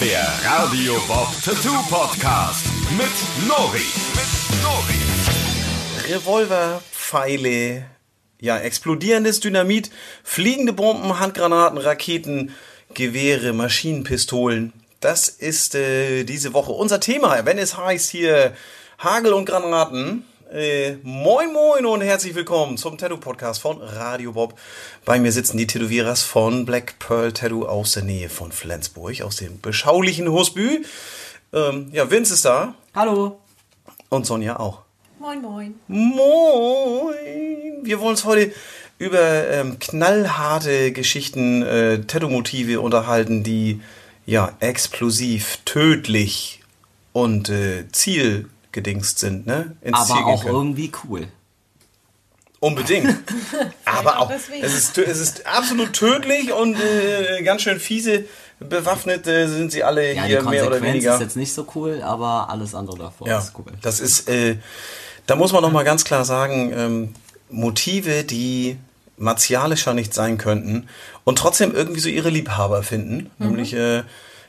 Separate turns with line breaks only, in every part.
Der Radio Bob Tattoo Podcast mit Nori. Mit Nori.
Revolver, Pfeile, ja, explodierendes Dynamit, fliegende Bomben, Handgranaten, Raketen, Gewehre, Maschinenpistolen. Das ist äh, diese Woche unser Thema, wenn es heißt hier Hagel und Granaten. Äh, moin moin und herzlich willkommen zum Tattoo Podcast von Radio Bob. Bei mir sitzen die Tätowierers von Black Pearl Tattoo aus der Nähe von Flensburg, aus dem beschaulichen Husbü. Ähm, ja, Vince ist da
Hallo.
und Sonja auch.
Moin, moin.
Moin! Wir wollen uns heute über ähm, knallharte Geschichten, äh, Tattoo-Motive unterhalten, die ja explosiv, tödlich und äh, zielgedingst sind, ne? Ins Ziel
Aber
gehen
auch
können.
irgendwie cool.
Unbedingt. Aber
auch
es ist, es ist absolut tödlich und äh, ganz schön fiese. Bewaffnet äh, sind sie alle
Ja,
hier mehr oder weniger.
ist jetzt nicht so cool, aber alles andere davor
Ja,
ist cool.
das ist, äh, da muss man noch mal ganz klar sagen, ähm, Motive, die martialischer nicht sein könnten und trotzdem irgendwie so ihre Liebhaber finden. Nämlich äh,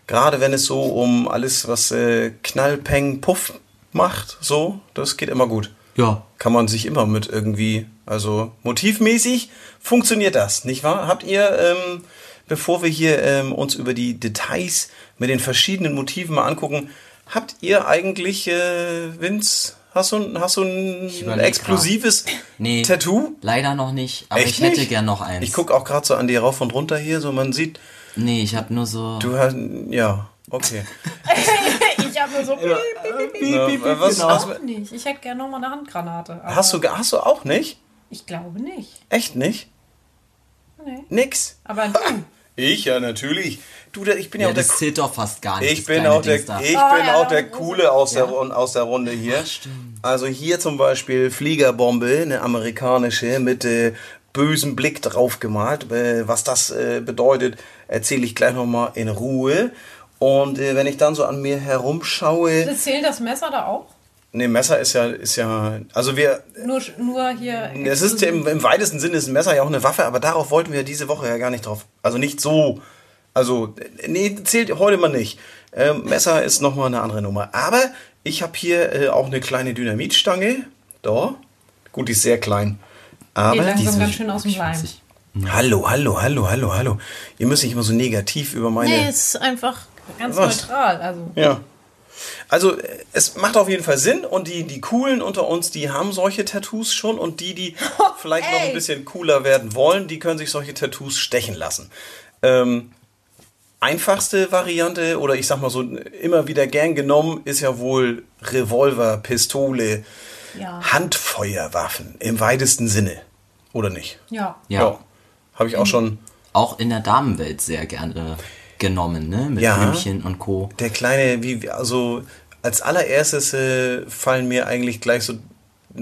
gerade wenn es so um alles, was äh, Knall, Peng, Puff macht, so, das geht immer gut.
Ja.
Kann man sich immer mit irgendwie, also motivmäßig funktioniert das, nicht wahr? Habt ihr, ähm, bevor wir hier ähm, uns über die Details mit den verschiedenen Motiven mal angucken, habt ihr eigentlich, äh, Vince, hast du, ein- hast du ein explosives
Nee.
Tattoo?
Leider noch nicht, aber
Echt
ich hätte
nicht?
gern noch eins.
Ich guck auch gerade so an dir rauf und runter hier, so man sieht,
Nee, ich habe nur so.
du hast, ja, okay.
ich habe nur so.
Ja, äh, was,
genau.
hast,
Auch nicht. Ich hätte gerne nochmal eine Handgranate.
hast, du, hast du auch nicht?
Ich glaube nicht.
Echt nicht?
Nee.
Nix?
Aber du.
Ich ja, natürlich. Du, da- ich bin ja,
ja,
auch der
das zählt doch fast gar nicht.
Ich bin auch der,
Dings da.
ich
Oh,
bin
ja,
auch der Coole aus, der,
Ja.
Run- aus der Runde hier.
stimmt.
Also hier zum Beispiel Fliegerbombe, eine amerikanische mit äh, bösem Blick drauf gemalt. Äh, was das äh, bedeutet, erzähle ich gleich nochmal in Ruhe. Und äh, wenn ich dann so an mir herumschaue,
Zählt das Messer da auch?
ne Messer ist ja, ist ja, also wir,
Nur, nur hier.
es ist im, im weitesten Sinne ist ein Messer ja auch eine Waffe, aber darauf wollten wir diese Woche ja gar nicht drauf. Also nicht so. Also, nee, zählt heute mal nicht. Ähm, Messer ist nochmal eine andere Nummer. Aber ich habe hier äh, auch eine kleine Dynamitstange. Da. Gut, die ist sehr klein. Aber
Geht langsam
die
ganz schön aus dem Leim.
Hallo, hallo, hallo, hallo, hallo. Ihr müsst nicht immer so negativ über meine.
Nee, ist einfach ganz
Was?
neutral. Also.
Ja. Also es macht auf jeden Fall Sinn und die, die coolen unter uns, die haben solche Tattoos schon und die, die vielleicht noch ein bisschen cooler werden wollen, die können sich solche Tattoos stechen lassen. Ähm, einfachste Variante oder ich sag mal so immer wieder gern genommen ist ja wohl Revolver, Pistole,
Ja.
Handfeuerwaffen im weitesten Sinne. Oder nicht?
Ja.
Ja.
Habe ich auch schon.
Auch in der Damenwelt sehr gerne genommen, ne? Mit
Ja.
Blümchen und Co.
Der kleine, wie, also als allererstes äh, fallen mir eigentlich gleich so,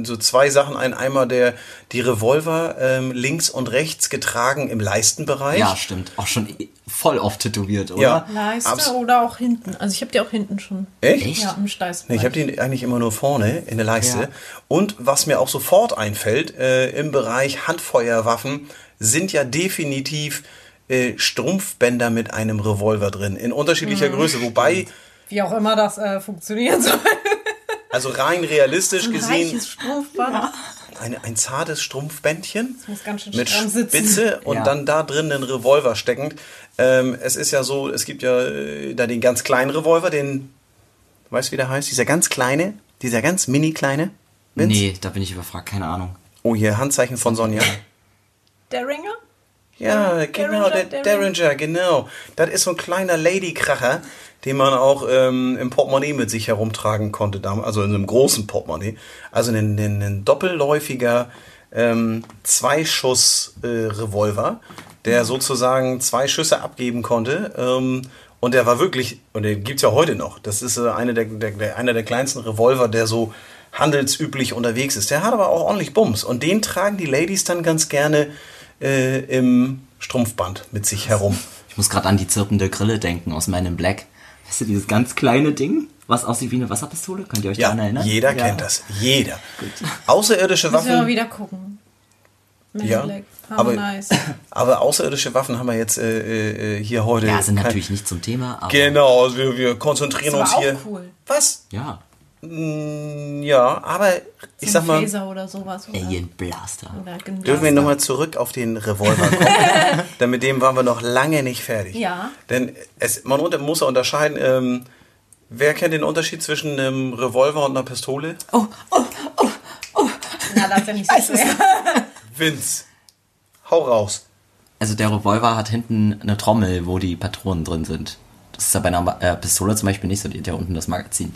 so zwei Sachen ein. Einmal der, die Revolver ähm, links und rechts getragen im Leistenbereich.
Ja, stimmt. Auch schon voll oft tätowiert, oder?
Ja.
Leiste
Abs-
oder auch hinten. Also ich habe die auch hinten schon.
Echt?
Ja, im Steiß.
Nee, ich habe die eigentlich immer nur vorne in der Leiste.
Ja.
Und was mir auch sofort einfällt, äh, im Bereich Handfeuerwaffen sind ja definitiv äh, Strumpfbänder mit einem Revolver drin, in unterschiedlicher Größe. Wobei,
Wie auch immer das äh, funktionieren soll.
also rein realistisch
Ein
gesehen,
Strumpfband.
eine, ein zartes Strumpfbändchen.
muss ganz schön
mit. Spitze und
Ja.
dann da drin einen Revolver steckend. Ähm, es ist ja so, es gibt ja äh, da den ganz kleinen Revolver, den, weißt du wie der heißt? Dieser ganz kleine, dieser ganz mini kleine. Vince?
Nee, da bin ich überfragt, keine Ahnung.
Oh, hier Handzeichen von Sonja.
Der Ringer?
Ja, genau, der
Derringer,
genau. Das ist so ein kleiner Ladykracher, den man auch ähm, im Portemonnaie mit sich herumtragen konnte, also in einem großen Portemonnaie. Also ein, ein, ein doppelläufiger ähm, Zweischuss-Revolver, der sozusagen zwei Schüsse abgeben konnte. Ähm, und der war wirklich, und den gibt's ja heute noch. Das ist äh, eine der, der, der, einer der kleinsten Revolver, der so handelsüblich unterwegs ist. Der hat aber auch ordentlich Bums. Und den tragen die Ladies dann ganz gerne äh, im Strumpfband mit sich herum.
Ich muss gerade an die zirpende Grille denken aus meinem Black. Weißt du, dieses ganz kleine Ding, was aussieht wie eine Wasserpistole? Könnt ihr euch
Ja,
daran erinnern?
jeder
Ja.
kennt das. Jeder. Außerirdische
Müssen wir mal
Waffen.
wieder gucken. Men
Ja,
Black.
aber-
Harmonize.
Aber außerirdische Waffen haben wir jetzt äh, äh, hier heute.
Ja, sind
kein-
natürlich nicht zum Thema, aber
Genau, also wir, wir konzentrieren
Das
uns hier.
cool.
Was?
ja,
Ja, aber ich
So
sag
ein
mal,
Phaser oder sowas. Oder,
Alien Blaster.
oder genau.
dürfen wir nochmal zurück auf den Revolver kommen? Denn mit dem waren wir noch lange nicht fertig.
Ja.
Denn es, man muss ja unterscheiden, ähm, wer kennt den Unterschied zwischen einem Revolver und einer Pistole?
Na, das ist ja nicht so schwer.
Vince, hau raus.
Also der Revolver hat hinten eine Trommel, wo die Patronen drin sind. Das ist ja bei einer äh, Pistole zum Beispiel nicht so, die hat ja unten das Magazin.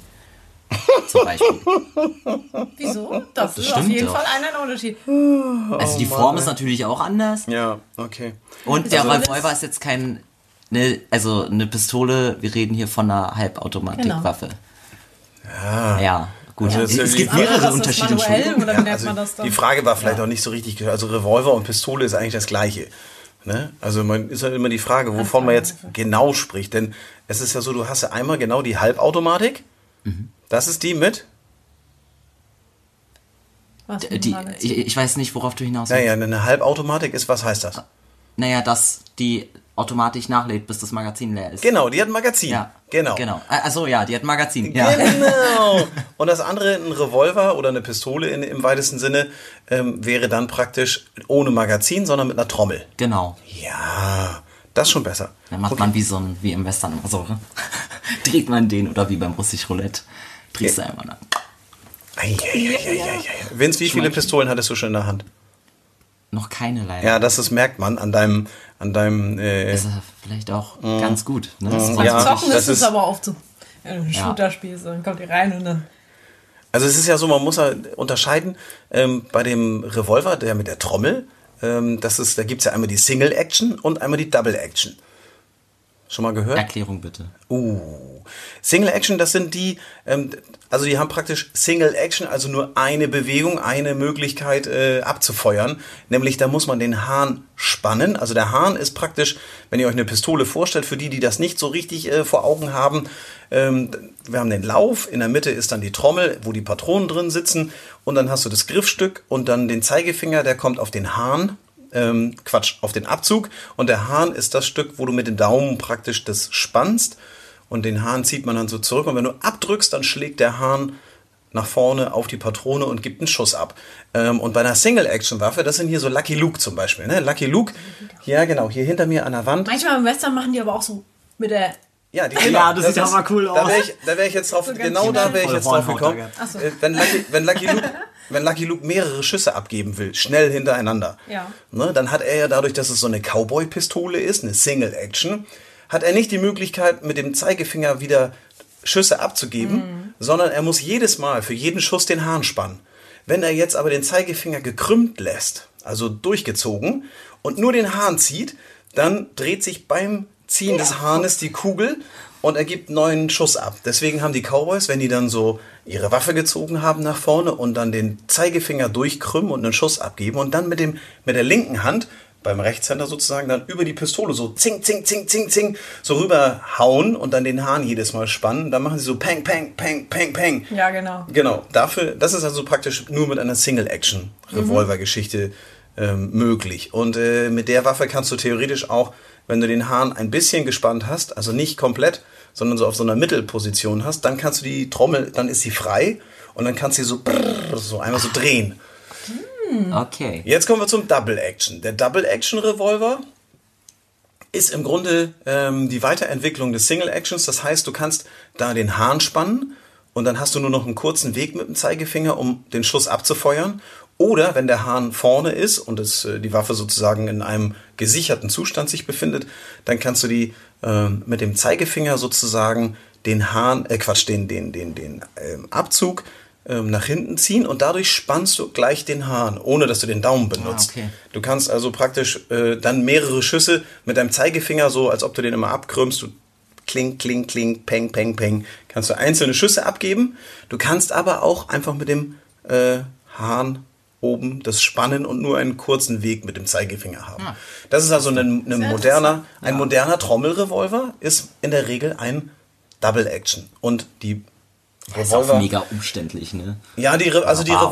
Zum Beispiel.
Wieso? Das, ist auf jeden
doch.
Fall ein Unterschied.
Also die Form ist natürlich auch anders.
Ja, okay.
Und der
Also das-
Revolver ist jetzt kein, ne, also eine Pistole, wir reden hier von einer Halbautomatikwaffe. Ja. Ja, gut.
Also das ist ja
es gibt mehrere
das ist
Unterschiede.
Ja, also
das
die Frage war vielleicht auch nicht so richtig. Also Revolver und Pistole ist eigentlich das Gleiche. Ne? Also man ist halt immer die Frage, wovon man jetzt genau spricht. Denn es ist ja so, du hast ja einmal genau die Halbautomatik.
Mhm.
Das ist die mit.
Was
Die, ich, ich weiß nicht, worauf du hinaus willst.
Naja, eine Halbautomatik ist, was heißt das?
Naja, dass die automatisch nachlädt, bis das Magazin leer ist.
Genau, die hat ein Magazin.
Ja.
Genau.
Genau. Also ja, die hat ein Magazin. Ja.
Genau. Und das andere, ein Revolver oder eine Pistole in, im weitesten Sinne, ähm, wäre dann praktisch ohne Magazin, sondern mit einer Trommel.
Genau.
Ja, das ist schon besser.
Dann macht man wie so ein, wie im Western immer so. Dreht man den oder wie beim russisch Roulette. Drehst du einmal dann.
Eieieiei. Vince, wie viele. Pistolen hattest du schon in der Hand?
Noch keine leider.
Ja, das ist, merkt man an deinem, an deinem, äh,
Ist ja vielleicht auch ganz gut. Ne? Das
Mhm.
war
Ja,
Zocken
das
ist es
ist-
aber oft so. Wenn du ein Shooter-Spiel ist, dann kommt ihr rein und dann.
also es ist ja so, man muss ja unterscheiden, ähm, bei dem Revolver, der mit der Trommel, ähm, das ist, da gibt's ja einmal die Single Action und einmal die Double Action. Schon mal gehört?
Erklärung bitte.
Uh. Single Action, das sind die, ähm, also die haben praktisch Single Action, also nur eine Bewegung, eine Möglichkeit äh, abzufeuern. Nämlich da muss man den Hahn spannen. Also der Hahn ist praktisch, wenn ihr euch eine Pistole vorstellt, für die, die das nicht so richtig äh, vor Augen haben, ähm, wir haben den Lauf, in der Mitte ist dann die Trommel, wo die Patronen drin sitzen und dann hast du das Griffstück und dann den Zeigefinger, der kommt auf den Hahn ähm, Quatsch, auf den Abzug. Und der Hahn ist das Stück, wo du mit dem Daumen praktisch das spannst. Und den Hahn zieht man dann so zurück. Und wenn du abdrückst, dann schlägt der Hahn nach vorne auf die Patrone und gibt einen Schuss ab. Ähm, und bei einer Single-Action-Waffe, das sind hier so Lucky Luke zum Beispiel. Ne? Lucky Luke, ja genau, hier hinter mir an der Wand.
Manchmal im Western machen die aber auch so mit der.
Ja, die,
Ja, das sieht
ist-
aber cool
Da
aus.
wäre ich, da wär ich jetzt drauf,
ganz
genau da wäre ich jetzt drauf gekommen.
So.
Wenn, Lucky, wenn, Lucky Luke, wenn Lucky Luke mehrere Schüsse abgeben will, schnell hintereinander,
Ja.
ne, dann hat er ja dadurch, dass es so eine Cowboy-Pistole ist, eine Single-Action, hat er nicht die Möglichkeit, mit dem Zeigefinger wieder Schüsse abzugeben, sondern er muss jedes Mal für jeden Schuss den Hahn spannen. Wenn er jetzt aber den Zeigefinger gekrümmt lässt, also durchgezogen, und nur den Hahn zieht, dann dreht sich beim Ziehen des Hahnes die Kugel und er gibt neuen Schuss ab. Deswegen haben die Cowboys, wenn die dann so ihre Waffe gezogen haben nach vorne und dann den Zeigefinger durchkrümmen und einen Schuss abgeben und dann mit, dem, mit der linken Hand beim Rechtshänder sozusagen dann über die Pistole so zing, zing, zing, zing, zing so rüberhauen und dann den Hahn jedes Mal spannen. Dann machen sie so peng, peng, peng, peng, peng.
Ja, genau.
Genau, dafür, das ist also praktisch nur mit einer Single-Action-Revolver-Geschichte ähm, möglich. Und äh, mit der Waffe kannst du theoretisch auch, wenn du den Hahn ein bisschen gespannt hast, also nicht komplett, sondern so auf so einer Mittelposition hast, dann kannst du die Trommel, dann ist sie frei und dann kannst du sie so, brrr, so einmal so drehen.
Okay.
Jetzt kommen wir zum Double Action. Der Double Action Revolver ist im Grunde ähm, die Weiterentwicklung des Single Actions. Das heißt, du kannst da den Hahn spannen und dann hast du nur noch einen kurzen Weg mit dem Zeigefinger, um den Schuss abzufeuern. Oder wenn der Hahn vorne ist und es, äh, die Waffe sozusagen in einem gesicherten Zustand sich befindet, dann kannst du die ähm, mit dem Zeigefinger sozusagen den Hahn, äh Quatsch, den, den, den, den ähm, Abzug ähm, nach hinten ziehen und dadurch spannst du gleich den Hahn, ohne dass du den Daumen benutzt.
okay.
Du kannst also praktisch äh, dann mehrere Schüsse mit deinem Zeigefinger so, als ob du den immer abkrümmst. Du kling, kling, kling, peng, peng, peng. Kannst du einzelne Schüsse abgeben. Du kannst aber auch einfach mit dem äh, Hahn oben das spannen und nur einen kurzen Weg mit dem Zeigefinger haben. Das ist also ein, ein moderner, ein moderner Trommelrevolver ist in der Regel ein Double Action. Und die
Das ist auch
Revolver.
mega umständlich, ne?
Ja, die, Re also die, Re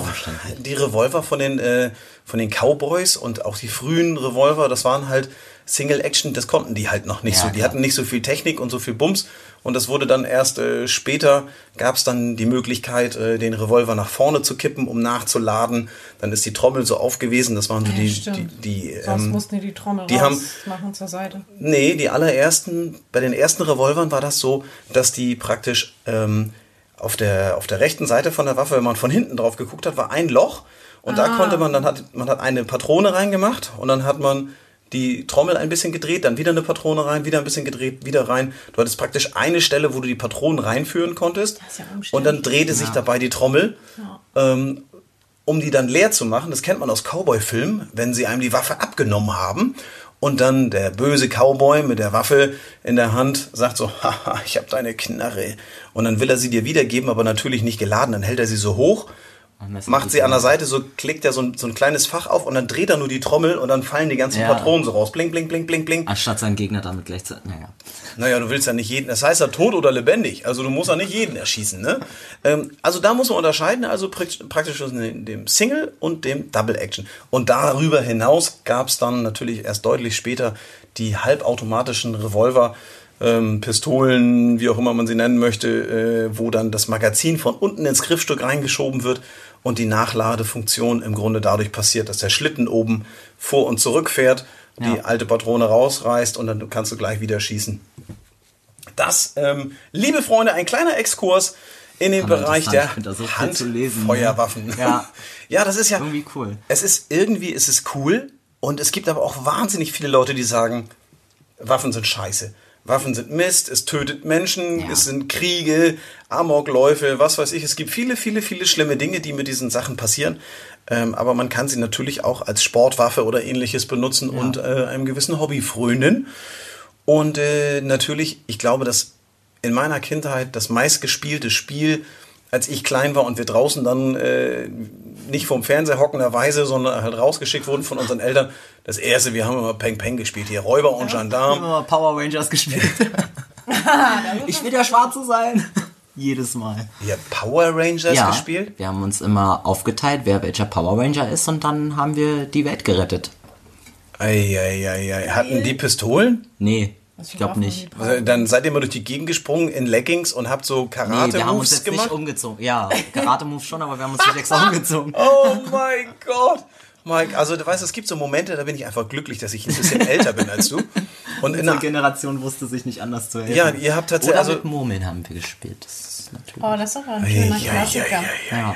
die Revolver von den, äh, von den Cowboys und auch die frühen Revolver, das waren halt Single Action, das konnten die halt noch nicht
Ja,
so. Die
klar.
hatten nicht so viel Technik und so viel Bums. Und das wurde dann erst äh, später, gab es dann die Möglichkeit, äh, den Revolver nach vorne zu kippen, um nachzuladen. Dann ist die Trommel so aufgewesen, das waren so die, die,
stimmt.
die
Sonst
ähm,
mussten die die Trommel
die haben-
machen zur Seite.
Nee, die allerersten, bei den ersten Revolvern war das so, dass die praktisch ähm, auf, der, auf der rechten Seite von der Waffe, wenn man von hinten drauf geguckt hat, war ein Loch. Und da konnte man, dann hat, man hat eine Patrone reingemacht und dann hat man die Trommel ein bisschen gedreht, dann wieder eine Patrone rein, wieder ein bisschen gedreht, wieder rein. Du hattest praktisch eine Stelle, wo du die Patronen reinführen konntest.
ist ja
und dann drehte sich dabei die Trommel. Ähm, um die dann leer zu machen, das kennt man aus Cowboy-Filmen, wenn sie einem die Waffe abgenommen haben und dann der böse Cowboy mit der Waffe in der Hand sagt so, haha, ich habe deine Knarre. Und dann will er sie dir wiedergeben, aber natürlich nicht geladen. Dann hält er sie so hoch,
das
macht sie an der Seite, so klickt er so ein, so ein kleines Fach auf und dann dreht er nur die Trommel und dann fallen die ganzen
Ja.
Patronen so raus. Blink, blink, blink, blink, blink.
Anstatt seinen Gegner damit gleichzeitig. Naja.
Naja, du willst ja nicht jeden, das heißt ja tot oder lebendig. Also du musst ja nicht jeden erschießen, ne? Ähm, also da muss man unterscheiden, also prak- praktisch zwischen dem Single und dem Double Action. Und darüber hinaus gab es dann natürlich erst deutlich später die halbautomatischen Revolver, ähm, Pistolen, wie auch immer man sie nennen möchte, äh, wo dann das Magazin von unten ins Griffstück reingeschoben wird und die Nachladefunktion im Grunde dadurch passiert, dass der Schlitten oben vor und zurück fährt, die
Ja.
alte Patrone rausreißt und dann kannst du gleich wieder schießen. Das, ähm, liebe Freunde, ein kleiner Exkurs in den Bereich der
so viel zu lesen, ne?
Handfeuerwaffen.
Ja.
ja, das ist ja
Irgendwie cool.
Es ist irgendwie, es ist cool und es gibt aber auch wahnsinnig viele Leute, die sagen, Waffen sind scheiße. Waffen sind Mist, es tötet Menschen,
Ja.
es sind Kriege, Amokläufe, was weiß ich. Es gibt viele, viele, viele schlimme Dinge, die mit diesen Sachen passieren. Ähm, aber man kann sie natürlich auch als Sportwaffe oder ähnliches benutzen und äh, einem gewissen Hobby frönen. Und äh, natürlich, ich glaube, dass in meiner Kindheit das meistgespielte Spiel, als ich klein war und wir draußen dann äh, nicht vom Fernseher hockenderweise, sondern halt rausgeschickt wurden von unseren Eltern, das erste, wir haben immer Peng Peng gespielt, hier Räuber und
Wir haben
Gendarm.
immer Power Rangers gespielt. ich will der Schwarze sein. Jedes Mal.
Ihr habt Power Rangers
ja,
gespielt?
wir haben uns immer aufgeteilt, wer welcher Power Ranger ist und dann haben wir die Welt gerettet.
Eieiei. Hatten die Pistolen?
Nee, Ich glaube nicht.
Also, Dann seid ihr mal durch die Gegend gesprungen in Leggings und habt so
Nee, wir haben uns
Karate-Moves
jetzt
gemacht?
nicht umgezogen. Ja, Karate-Move schon, aber wir haben uns nicht extra umgezogen.
Oh mein Gott. Mike, also du weißt, es gibt so Momente, da bin ich einfach glücklich, dass ich ein bisschen älter bin als du. Und in der,
Generation wusste sich nicht anders zu helfen.
ja, ihr habt tatsächlich,
Oder
also,
mit Murmeln haben wir gespielt. Das ist natürlich.
Oh, das ist aber ein
Ei,
schöner
ei,
Klassiker.
Ja.
ei, ei.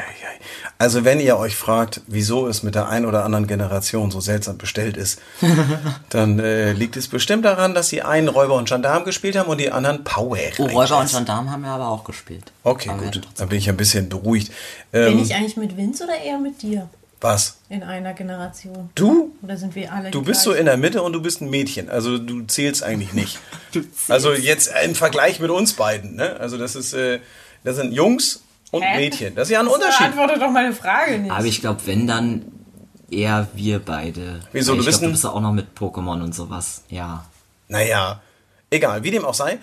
Also wenn ihr euch fragt, wieso es mit der ein oder anderen Generation so seltsam bestellt ist, dann äh, liegt es bestimmt daran, dass die einen Räuber und Gendarm gespielt haben und die anderen Power
Oh. Räuber und Gendarm haben wir aber auch gespielt.
Okay,
aber
gut. Dann bin ich ein bisschen beruhigt.
Bin
Ähm,
ich eigentlich mit Vince oder eher mit dir
was?
in einer Generation?
Du?
Oder sind wir alle
Du bist so
gleichen?
in der Mitte und du bist ein Mädchen. Also du zählst eigentlich nicht.
Zählst.
Also jetzt im Vergleich mit uns beiden. Ne? Also das ist, äh, das sind Jungs und
Hä?
Mädchen. Das ist ja ein
Das
Unterschied.
Beantworte doch meine Frage nicht.
Aber ich glaube, wenn dann eher wir beide.
Wieso, du
ich
bist
glaub, du bist ja auch noch mit Pokémon und sowas. Ja.
Naja, egal, wie dem auch sei.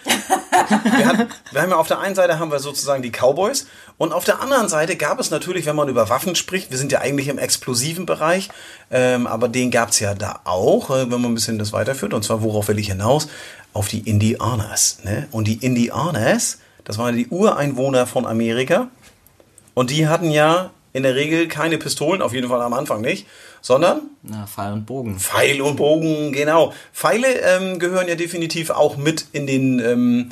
Wir, hatten, wir haben ja auf der einen Seite haben wir sozusagen die Cowboys und auf der anderen Seite gab es natürlich, wenn man über Waffen spricht, wir sind ja eigentlich im explosiven Bereich, ähm, aber den gab es ja da auch, äh, wenn man ein bisschen das weiterführt. Und zwar, worauf will ich hinaus? Auf die Indianers. Ne? Und die Indianers, das waren die Ureinwohner von Amerika. Und die hatten ja in der Regel keine Pistolen, auf jeden Fall am Anfang nicht, sondern
Na, Pfeil und Bogen.
Pfeil und Bogen, genau. Pfeile ähm, gehören ja definitiv auch mit in den ähm,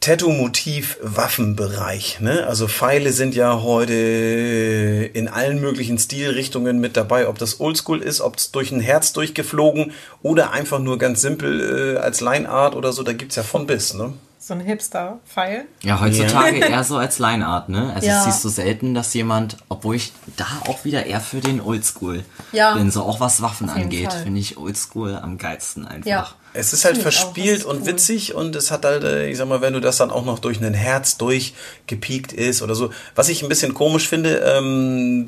Tattoo-Motiv-Waffenbereich. Ne? Also Pfeile sind ja heute in allen möglichen Stilrichtungen mit dabei. Ob das Oldschool ist, ob es durch ein Herz durchgeflogen oder einfach nur ganz simpel äh, als Lineart oder so. Da gibt's ja von bis. Ne?
So ein Hipster-Pfeil.
Ja, heutzutage eher so als Lineart, ne? Also
Ja.
siehst du selten, dass jemand, obwohl ich da auch wieder eher für den Oldschool
Ja.
bin, so auch was Waffen angeht, finde ich Oldschool am geilsten einfach.
Ja.
Es ist halt verspielt und
cool.
witzig und es hat halt, äh, ich sag mal, wenn du das dann auch noch durch ein Herz durchgepiekt ist oder so. Was ich ein bisschen komisch finde, ähm,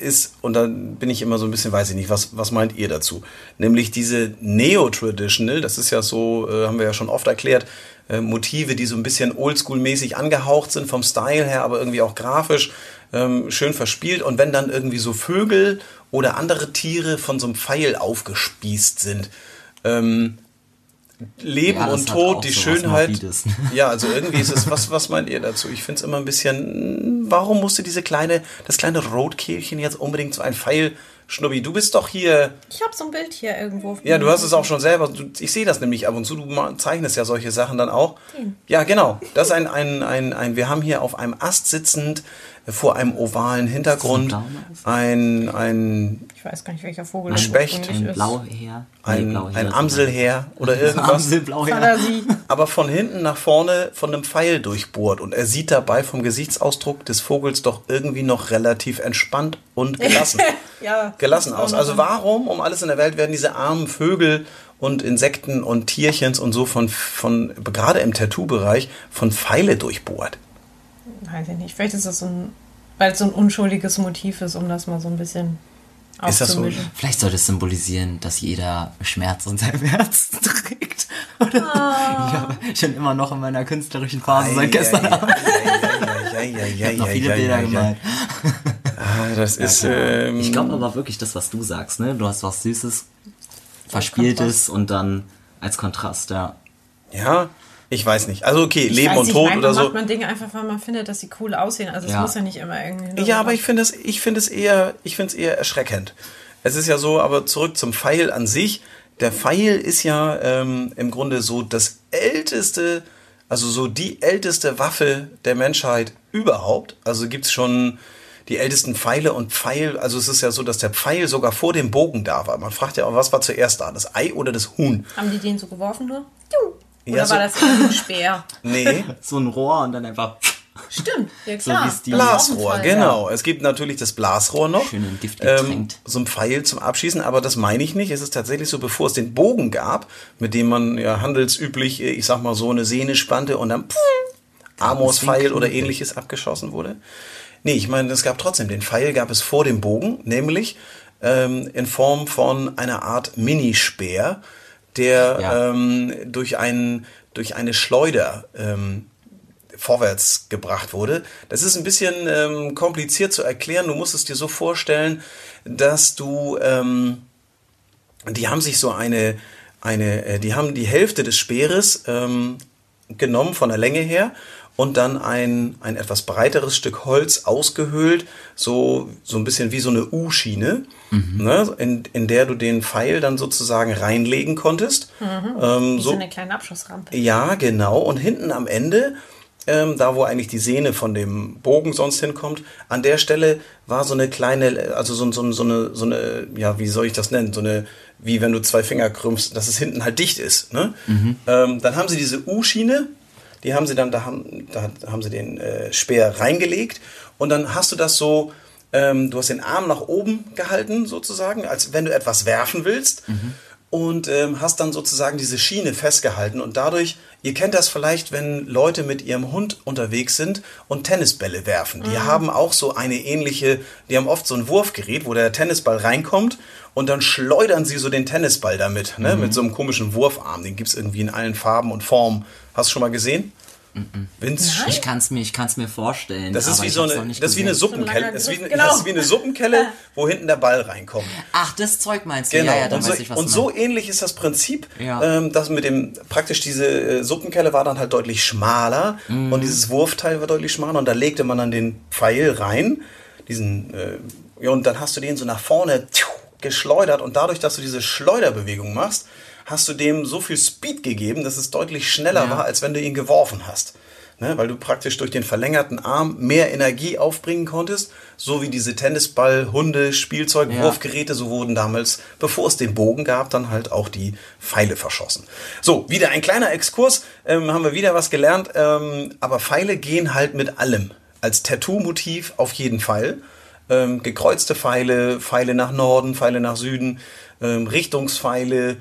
ist, und da bin ich immer so ein bisschen, weiß ich nicht, was, was meint ihr dazu? Nämlich diese Neo-Traditional, das ist ja so, äh, haben wir ja schon oft erklärt, äh, Motive, die so ein bisschen oldschool-mäßig angehaucht sind vom Style her, aber irgendwie auch grafisch ähm, schön verspielt. Und wenn dann irgendwie so Vögel oder andere Tiere von so einem Pfeil aufgespießt sind, ähm, Leben
Ja,
und Tod, die Schönheit.
Morbides.
Ja, also irgendwie ist es, was, was meint ihr dazu? Ich finde es immer ein bisschen, warum musste diese kleine, das kleine Rotkehlchen jetzt unbedingt so ein Pfeil, Schnubbi, du bist doch hier,
Ich habe so ein Bild hier irgendwo.
ja, du hast es auch schon selber, du, ich sehe das nämlich ab und zu, du zeichnest ja solche Sachen dann auch.
Den.
Ja, genau, das ist ein, ein, ein, ein, wir haben hier auf einem Ast sitzend, vor einem ovalen Hintergrund, ein, ein,
Ich weiß gar nicht, welcher Vogel
Ein
das
Specht.
Ein
ist.
Blauheer.
ein, ein Amselheer oder irgendwas. Aber von hinten nach vorne von einem Pfeil durchbohrt und er sieht dabei vom Gesichtsausdruck des Vogels doch irgendwie noch relativ entspannt und gelassen,
Ja,
gelassen aus. Also warum um alles in der Welt werden diese armen Vögel und Insekten und Tierchens und so von, von gerade im Tattoo-Bereich von Pfeile durchbohrt?
Weiß ich nicht. Vielleicht ist das so ein, weil es so ein unschuldiges Motiv ist, um das mal so ein bisschen
Ist das so?
Vielleicht sollte es symbolisieren, dass jeder Schmerz in seinem Herzen trägt. Oder?
Ah.
Ich habe schon immer noch in meiner künstlerischen Phase seit gestern Abend. Ich habe noch viele Bilder gemalt.
Ah, Das ist, ähm,
Ich glaube aber wirklich das, was du sagst, ne? Du hast was Süßes, Verspieltes und dann als Kontrast, ja.
ja, ich weiß nicht. Also okay,
Ich
Leben
weiß
und
nicht,
Tod oder so.
macht man Dinge einfach, weil man findet, dass sie cool aussehen. Also es
Ja.
muss ja nicht immer irgendwie...
Ja, aber ich finde es, ich finde es eher, ich finde es eher erschreckend. Es ist ja so, aber zurück zum Pfeil an sich. Der Pfeil ist ja ähm, im Grunde so das älteste, also so die älteste Waffe der Menschheit überhaupt. Also gibt's schon die ältesten Pfeile und Pfeil. Also es ist ja so, dass der Pfeil sogar vor dem Bogen da war. Man fragt ja auch, was war zuerst da, das Ei oder das Huhn?
Haben die den so geworfen nur? Oder
Ja, so-
war das eher ein Speer?
Nee.
So ein Rohr und dann einfach.
Stimmt, ja
So
klar.
die-
Blasrohr,
Offenfall.
genau. Es gibt natürlich das Blasrohr noch.
Schön in Gift
ähm, so ein Pfeil zum Abschießen, aber das meine ich nicht. Es ist tatsächlich so, bevor es den Bogen gab, mit dem man ja handelsüblich, äh, ich sag mal, so eine Sehne spannte und dann pff, Amorspfeil oder ähnliches abgeschossen wurde. Nee, ich meine, es gab trotzdem, den Pfeil gab es vor dem Bogen, nämlich ähm, in Form von einer Art Minispeer, der
Ja.
ähm, durch, einen, durch eine Schleuder ähm, vorwärts gebracht wurde. Das ist ein bisschen ähm, kompliziert zu erklären. Du musst es dir so vorstellen, dass du, ähm, die haben sich so eine, eine, äh, die haben die Hälfte des Speeres ähm, genommen von der Länge her und dann ein, ein etwas breiteres Stück Holz ausgehöhlt, so, so ein bisschen wie so eine U-Schiene, ne, in, in der du den Pfeil dann sozusagen reinlegen konntest. Ähm,
So eine kleine Abschussrampe.
ja, genau. Und hinten am Ende, ähm, da wo eigentlich die Sehne von dem Bogen sonst hinkommt, an der Stelle war so eine kleine, also so, so, so, eine, so eine, ja, wie soll ich das nennen? So eine, wie wenn du zwei Finger krümmst, dass es hinten halt dicht ist. Ne? Ähm, dann haben sie diese U-Schiene, die haben sie dann, da haben, da haben sie den äh, Speer reingelegt. Und dann hast du das so, ähm, du hast den Arm nach oben gehalten sozusagen, als wenn du etwas werfen willst. Und ähm, hast dann sozusagen diese Schiene festgehalten. Und dadurch, ihr kennt das vielleicht, wenn Leute mit ihrem Hund unterwegs sind und Tennisbälle werfen. Die haben auch so eine ähnliche, die haben oft so ein Wurfgerät, wo der Tennisball reinkommt. Und dann schleudern sie so den Tennisball damit, ne, mit so einem komischen Wurfarm. Den gibt's irgendwie in allen Farben und Formen. Hast du schon mal gesehen? Vince,
Ich kann es mir, ich kann's mir vorstellen.
das ist
aber
wie so eine, das ist wie eine. Suppenkelle, das ist wie,
genau.
das ist wie eine Suppenkelle, wo hinten der Ball reinkommt.
Ach, das Zeug meinst du?
Genau.
Ja, ja, dann
und so,
weiß ich, was
und
du
so ähnlich ist das Prinzip.
Ja.
Ähm, das mit dem, praktisch diese äh, Suppenkelle war dann halt deutlich schmaler
Mhm.
und dieses Wurfteil war deutlich schmaler und da legte man dann den Pfeil rein, diesen, äh, ja, und dann hast du den so nach vorne tschiu, geschleudert und dadurch, dass du diese Schleuderbewegung machst, hast du dem so viel Speed gegeben, dass es deutlich schneller
Ja.
war, als wenn du ihn geworfen hast. Ne, weil du praktisch durch den verlängerten Arm mehr Energie aufbringen konntest, so wie diese Tennisball, Hunde, Spielzeug,
Ja.
Wurfgeräte, so wurden damals, bevor es den Bogen gab, dann halt auch die Pfeile verschossen. So, wieder ein kleiner Exkurs, ähm, haben wir wieder was gelernt, ähm, aber Pfeile gehen halt mit allem. Als Tattoo-Motiv auf jeden Fall. Ähm, gekreuzte Pfeile, Pfeile nach Norden, Pfeile nach Süden, ähm, Richtungspfeile,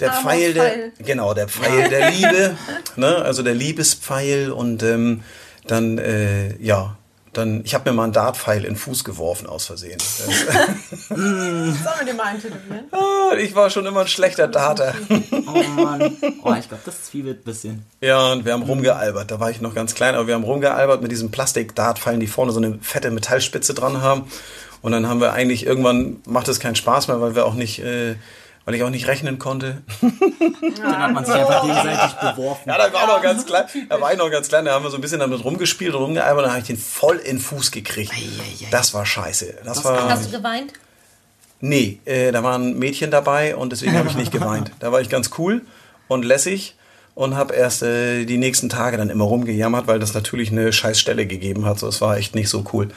der Pfeil, der,
Pfeil.
genau, der Pfeil der Liebe, ne, also der Liebespfeil und ähm, dann, äh, ja, dann, ich habe mir mal einen Dartpfeil in den Fuß geworfen aus Versehen.
Sollen wir den mal eintätowieren?
ah, ich war schon immer ein schlechter Darter.
Oh Mann. Oh, ich glaube, das zwiebelt ein bisschen.
Ja, und wir haben rumgealbert. Da war ich noch ganz klein, aber wir haben rumgealbert mit diesen Plastik-Dartpfeilen, die vorne so eine fette Metallspitze dran haben. Und dann haben wir eigentlich irgendwann macht es keinen Spaß mehr, weil wir auch nicht, äh, weil ich auch nicht rechnen konnte.
Dann hat man sich einfach gegenseitig beworfen.
Ja, da war ich noch ganz klein. Da war ich noch ganz klein. Da haben wir so ein bisschen damit rumgespielt und rumgealbert. Und dann habe ich den voll in den Fuß gekriegt. Das war scheiße. Das war.
Hast du geweint?
Nee, äh, da waren Mädchen dabei und deswegen habe ich nicht geweint. Da war ich ganz cool und lässig und habe erst äh, die nächsten Tage dann immer rumgejammert, weil das natürlich eine scheiß Stelle gegeben hat. So, es war echt nicht so cool.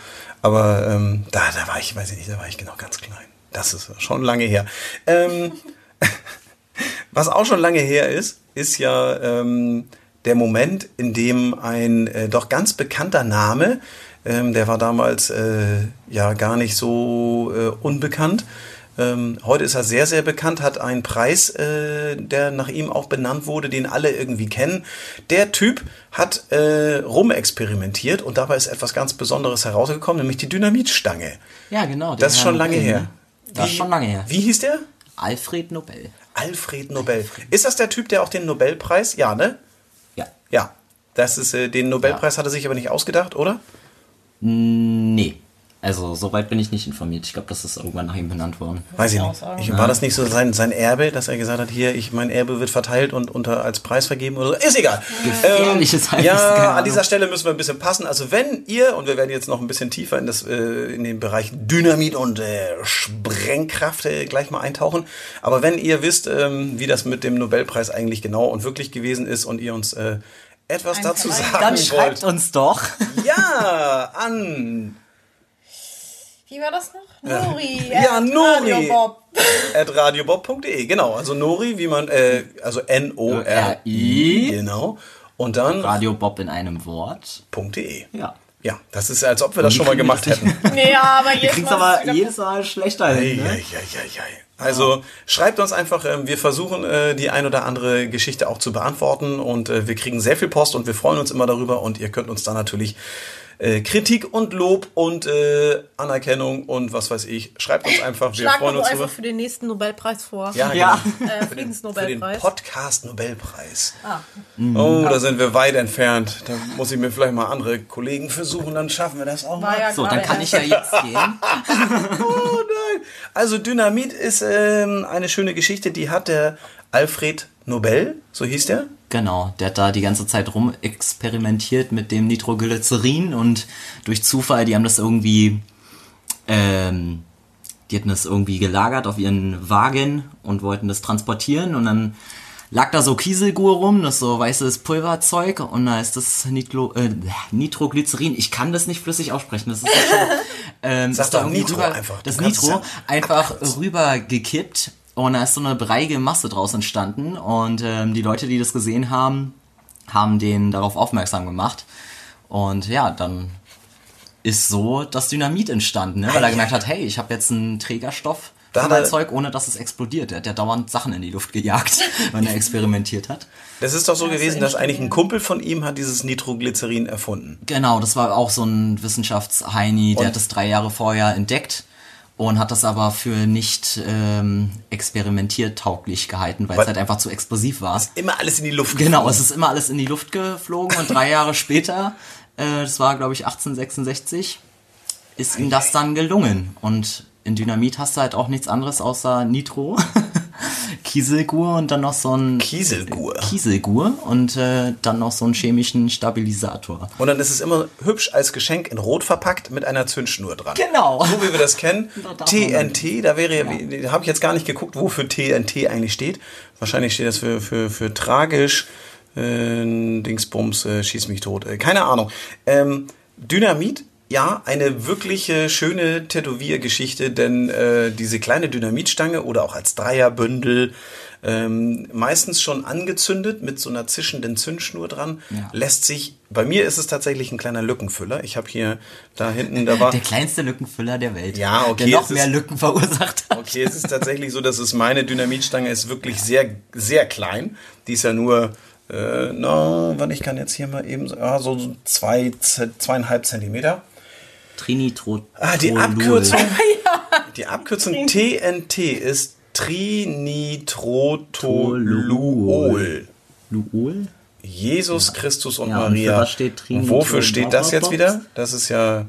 Aber ähm, da, da war ich, weiß ich nicht, da war ich genau ganz klein. Das ist schon lange her. Ähm, was auch schon lange her ist, ist ja ähm, der Moment, in dem ein äh, doch ganz bekannter Name, ähm, der war damals äh, ja gar nicht so äh, unbekannt. Ähm, heute ist er sehr, sehr bekannt, hat einen Preis, äh, der nach ihm auch benannt wurde, den alle irgendwie kennen. Der Typ hat äh, rumexperimentiert und dabei ist etwas ganz Besonderes herausgekommen, nämlich die Dynamitstange.
Ja, genau.
Das ist schon lange her.
Das ist schon lange her.
Wie hieß der?
Alfred Nobel.
Alfred Nobel. Ist das der Typ, der auch den Nobelpreis? Ja, ne?
Ja.
Ja. Das ist, äh, den Nobelpreis hat er sich aber nicht ausgedacht, oder?
Nee. Also, soweit bin ich nicht informiert. Ich glaube, das ist irgendwann nach ihm benannt worden.
Weiß ich nicht.
sagen.
Ich, war das nicht so sein, sein Erbe, dass er gesagt hat, hier, ich, mein Erbe wird verteilt und unter als Preis vergeben oder so? Ist egal.
Gefährliches keine
Ja, an dieser Stelle müssen wir ein bisschen passen. Also wenn ihr, und wir werden jetzt noch ein bisschen tiefer in, das, äh, in den Bereich Dynamit und äh, Sprengkraft äh, gleich mal eintauchen. Aber wenn ihr wisst, ähm, wie das mit dem Nobelpreis eigentlich genau und wirklich gewesen ist und ihr uns äh, etwas
Ein
dazu
Verein.
sagen
Dann schreibt
wollt.
uns doch.
Ja, an
Wie war das noch? Nori.
Ja,
at
Nori.
Radio Bob.
at radiobob.de, genau. Also Nori, wie man, äh, also N-O-R-I, genau. Und dann
Radio Bob in einem Wort.
.de.
Ja.
Ja, das ist, als ob wir das schon mal gemacht hätten.
Nee, ja, aber
Du
jedes
kriegst
Mal.
aber jedes Mal schlechter hin, ne?
Also schreibt uns einfach, ähm, wir versuchen äh, die ein oder andere Geschichte auch zu beantworten und äh, wir kriegen sehr viel Post und wir freuen uns immer darüber und ihr könnt uns da natürlich äh, Kritik und Lob und äh, Anerkennung und was weiß ich, schreibt uns einfach, wir
Schlag
freuen uns
einfach für den nächsten Nobelpreis vor.
Ja,
Ja.
genau.
Äh,
Für den
Friedensnobelpreis.
Podcast-Nobelpreis.
Ah.
Oh, da sind wir weit entfernt. Da muss ich mir vielleicht mal andere Kollegen versuchen, dann schaffen wir das auch
War
mal.
ja
So, dann kann ich ja jetzt gehen.
Oh nein. Also Dynamit ist ähm, eine schöne Geschichte, die hat der Alfred Nobel, so hieß der.
Genau, der hat da die ganze Zeit rum experimentiert mit dem Nitroglycerin und durch Zufall, die haben das irgendwie, ähm, die hatten das irgendwie gelagert auf ihren Wagen und wollten das transportieren und dann lag da so Kieselgur rum, das so weißes Pulverzeug und da ist das Nitro, äh, Nitroglycerin, ich kann das nicht flüssig aussprechen, das ist schon, ähm,
Sag
ist da
doch
irgendwie
Nitro
rüber,
einfach,
das Nitro einfach
abkürzen.
rübergekippt und da ist so eine breiige Masse draus entstanden und ähm, die Leute, die das gesehen haben, haben den darauf aufmerksam gemacht und ja, dann ist so das Dynamit entstanden, ne? weil er gemerkt hat, hey, ich habe jetzt einen Trägerstoff
Da
für
hat
mein
er-
Zeug, ohne dass es explodiert. Der hat ja dauernd Sachen in die Luft gejagt, wenn er experimentiert hat.
Das ist doch so
Ja,
gewesen,
so
dass eigentlich ein. Kumpel von ihm hat dieses Nitroglycerin erfunden.
Genau, das war auch so ein Wissenschaftsheini, der
Und-
hat das drei Jahre vorher entdeckt und hat das aber für nicht ähm, experimentiertauglich gehalten, weil es halt einfach zu explosiv war.
Immer alles in die Luft
Genau,
geflogen.
es ist immer alles in die Luft geflogen und drei Jahre später, äh, das war glaube ich 1866, ist ihm das dann gelungen. Und in Dynamit hast du halt auch nichts anderes außer Nitro, Kieselgur und dann noch so ein
Kieselgur.
Kieselgur und äh, dann noch so einen chemischen Stabilisator.
Und dann ist es immer hübsch als Geschenk in Rot verpackt mit einer Zündschnur dran.
Genau.
So wie wir das kennen.
Da
TNT, da wäre ja, da habe ich jetzt gar nicht geguckt, wofür TNT eigentlich steht. Wahrscheinlich steht das für, für, für tragisch, äh, Dingsbums, äh, schieß mich tot. Äh, keine Ahnung. Ähm, Dynamit, ja, eine wirklich äh, schöne Tätowiergeschichte, denn äh, diese kleine Dynamitstange oder auch als Dreierbündel Ähm, meistens schon angezündet mit so einer zischenden Zündschnur dran.
Ja.
Lässt sich, bei mir ist es tatsächlich ein kleiner Lückenfüller. Ich habe hier da hinten, da war.
Der kleinste Lückenfüller der Welt.
Ja, okay,
Der noch mehr
ist-
Lücken verursacht hat.
Okay, es ist tatsächlich so, dass es meine Dynamitstange ist wirklich sehr, sehr klein. Die ist ja nur, äh, no, wann ich kann jetzt hier mal eben, so- ah, so zwei, zweieinhalb Zentimeter.
Trinitro.
Ah, die Abkürzung, die Abkürzung TNT ist Trinitrotoluol.
Luol?
Jesus Christus und
Ja, und
Maria.
was steht
Und Wofür steht das jetzt wieder? Das ist ja,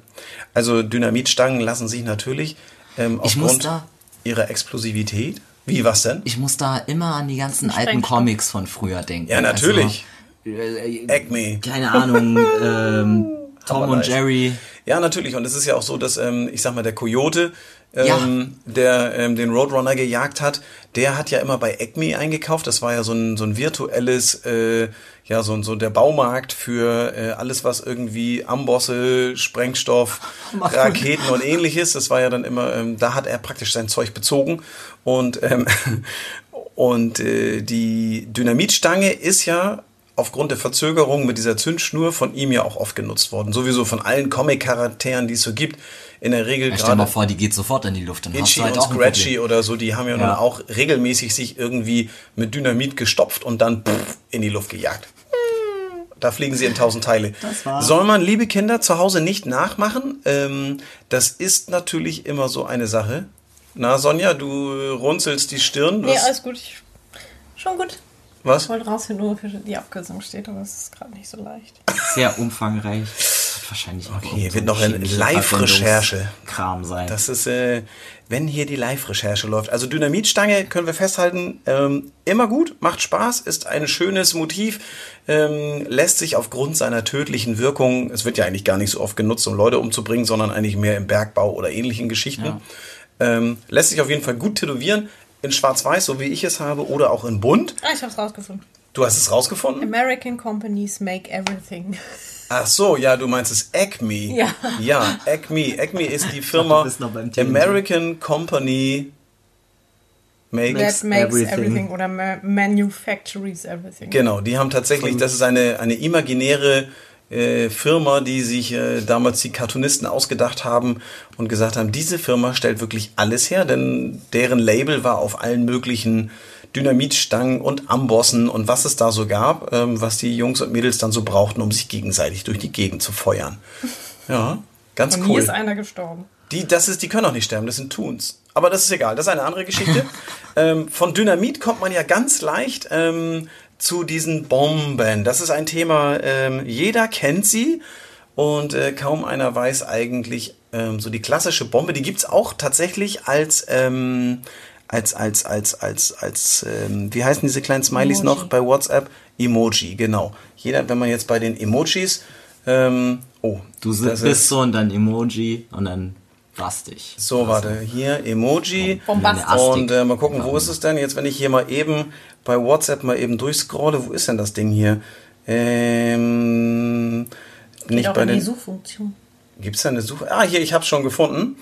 also Dynamitstangen lassen sich natürlich ähm,
Ich muss
aufgrund
da-
ihrer Explosivität. Wie, was denn?
Ich muss da immer an die ganzen alten. Comics von früher denken.
Ja, natürlich.
Also, äh,
Acme.
keine Ahnung, ähm, Tom und. Jerry.
Ja, natürlich. Und es ist ja auch so, dass, ähm, ich sag mal, der Coyote,
Ja.
ähm, der ähm, den Roadrunner gejagt hat, der hat ja immer bei Acme eingekauft. Das war ja so ein, so ein virtuelles, äh, ja, so, ein- so der Baumarkt für äh, alles, was irgendwie Ambosse, Sprengstoff, Raketen und ähnliches. Das war ja dann immer, ähm, da hat er praktisch sein Zeug bezogen. Und, ähm, und äh, die Dynamitstange ist ja aufgrund der Verzögerung mit dieser Zündschnur von ihm ja auch oft genutzt worden. Sowieso von allen Comic-Charakteren, die es so gibt. In der Regel
Ja, stell mal
gerade
vor, die geht sofort in die Luft. Dann hast
Itchy
du halt
und Scratchy oder so, die haben ja, nun
Ja.
auch regelmäßig sich irgendwie mit Dynamit gestopft und dann pff, in die Luft gejagt. Da fliegen sie in tausend Teile. Soll man, liebe Kinder, zu Hause nicht nachmachen? Ähm, das ist natürlich immer so eine Sache. Na, Sonja, du runzelst die Stirn.
Nee,
Was?
alles gut. Ich, schon gut.
Was?
Ich wollte rausfinden, wofür die Abkürzung steht, aber es ist gerade nicht so leicht.
Sehr umfangreich. Wahrscheinlich auch
Okay,
irgend
wird
so
noch eine Live-Recherche.
Kram sein.
Das ist, äh, wenn hier die Live-Recherche läuft. Also Dynamitstange können wir festhalten, ähm, immer gut, macht Spaß, ist ein schönes Motiv, ähm, lässt sich aufgrund seiner tödlichen Wirkung, es wird ja eigentlich gar nicht so oft genutzt, um Leute umzubringen, sondern eigentlich mehr im Bergbau oder ähnlichen Geschichten.
Ja.
Ähm, lässt sich auf jeden Fall gut tätowieren, in schwarz-weiß, so wie ich es habe, oder auch in bunt.
Ah, ich hab's rausgefunden.
Du hast es rausgefunden?
American companies make everything.
Ach so, ja, du meinst es Acme.
Ja.
Ja, Acme. Acme ist die Firma
TNT.
American Company Makes.
Makes
That makes
everything.
everything, oder ma manufactures everything.
Genau, die haben tatsächlich, das ist eine, eine imaginäre äh, Firma, die sich äh, damals die Cartoonisten ausgedacht haben und gesagt haben, diese Firma stellt wirklich alles her, denn deren Label war auf allen möglichen Dynamitstangen und Ambossen und was es da so gab, ähm, was die Jungs und Mädels dann so brauchten, um sich gegenseitig durch die Gegend zu feuern. Ja, ganz
Und hier
cool.
ist einer gestorben.
Die, das ist, die können auch nicht sterben, das sind Toons. Aber das ist egal, das ist eine andere Geschichte. ähm, von Dynamit kommt man ja ganz leicht ähm, zu diesen Bomben. Das ist ein Thema, ähm, jeder kennt sie und äh, kaum einer weiß eigentlich ähm, so die klassische Bombe. Die gibt's auch tatsächlich als, ähm, als, als, als, als, als, ähm, wie heißen diese kleinen Smileys
Emoji.
noch bei WhatsApp? Emoji, genau. Jeder, wenn man jetzt bei den Emojis, ähm, oh,
Du bist
ist-
so und dann Emoji und dann bastig.
so, warte, hier Emoji.
Bombastisch.
Und äh, mal gucken, wo ist es denn? Jetzt, wenn ich hier mal eben bei WhatsApp mal eben durchscrolle, wo ist denn das Ding hier? Ähm,
Geht
nicht
auch
bei
in die
den.
Suchfunktion.
Gibt es da eine Suche? Ah, hier, ich habe es schon gefunden.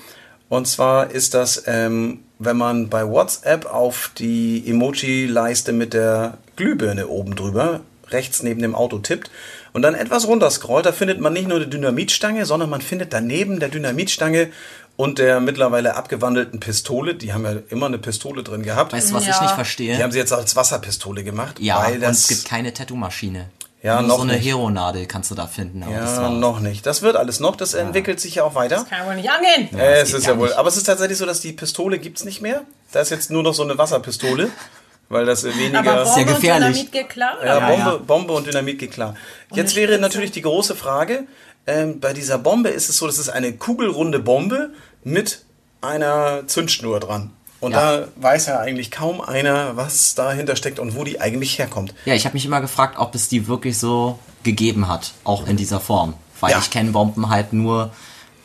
Und zwar ist das, ähm, wenn man bei WhatsApp auf die Emoji-Leiste mit der Glühbirne oben drüber, rechts neben dem Auto tippt und dann etwas runterscrollt, da findet man nicht nur die Dynamitstange, sondern man findet daneben der Dynamitstange und der mittlerweile abgewandelten Pistole. Die haben ja immer eine Pistole drin gehabt.
Weißt du, was ich
Ja.
nicht
Die
verstehe?
haben sie jetzt als Wasserpistole gemacht.
Ja,
weil
und
das
es gibt keine Tattoo-Maschine.
Ja,
Nur
noch
so eine
nicht.
Hero-Nadel kannst du da finden. Aber das
ja, noch nicht. Das wird alles noch. Das entwickelt sich ja auch weiter.
Kann ja wohl nicht angehen.
Ja,
Äh,
das
es ist ja wohl.
nicht.
Aber es ist tatsächlich so, dass die Pistole gibt's nicht mehr. Da ist jetzt nur noch so eine Wasserpistole, weil das weniger.
Aber
ja
Bombe und
gefährlich.
Dynamit geht klar.
ja,
Ja,
Bombe,
ja.
Bombe und Dynamit geht klar. Jetzt
eine
wäre natürlich die große Frage: ähm, Bei dieser Bombe ist es so, das ist eine kugelrunde Bombe mit einer Zündschnur dran. Und
Ja.
da weiß ja eigentlich kaum einer, was dahinter steckt und wo die eigentlich herkommt.
Ja, ich habe mich immer gefragt, ob es die wirklich so gegeben hat, auch in dieser Form. Weil
Ja.
ich kenne Bomben halt nur,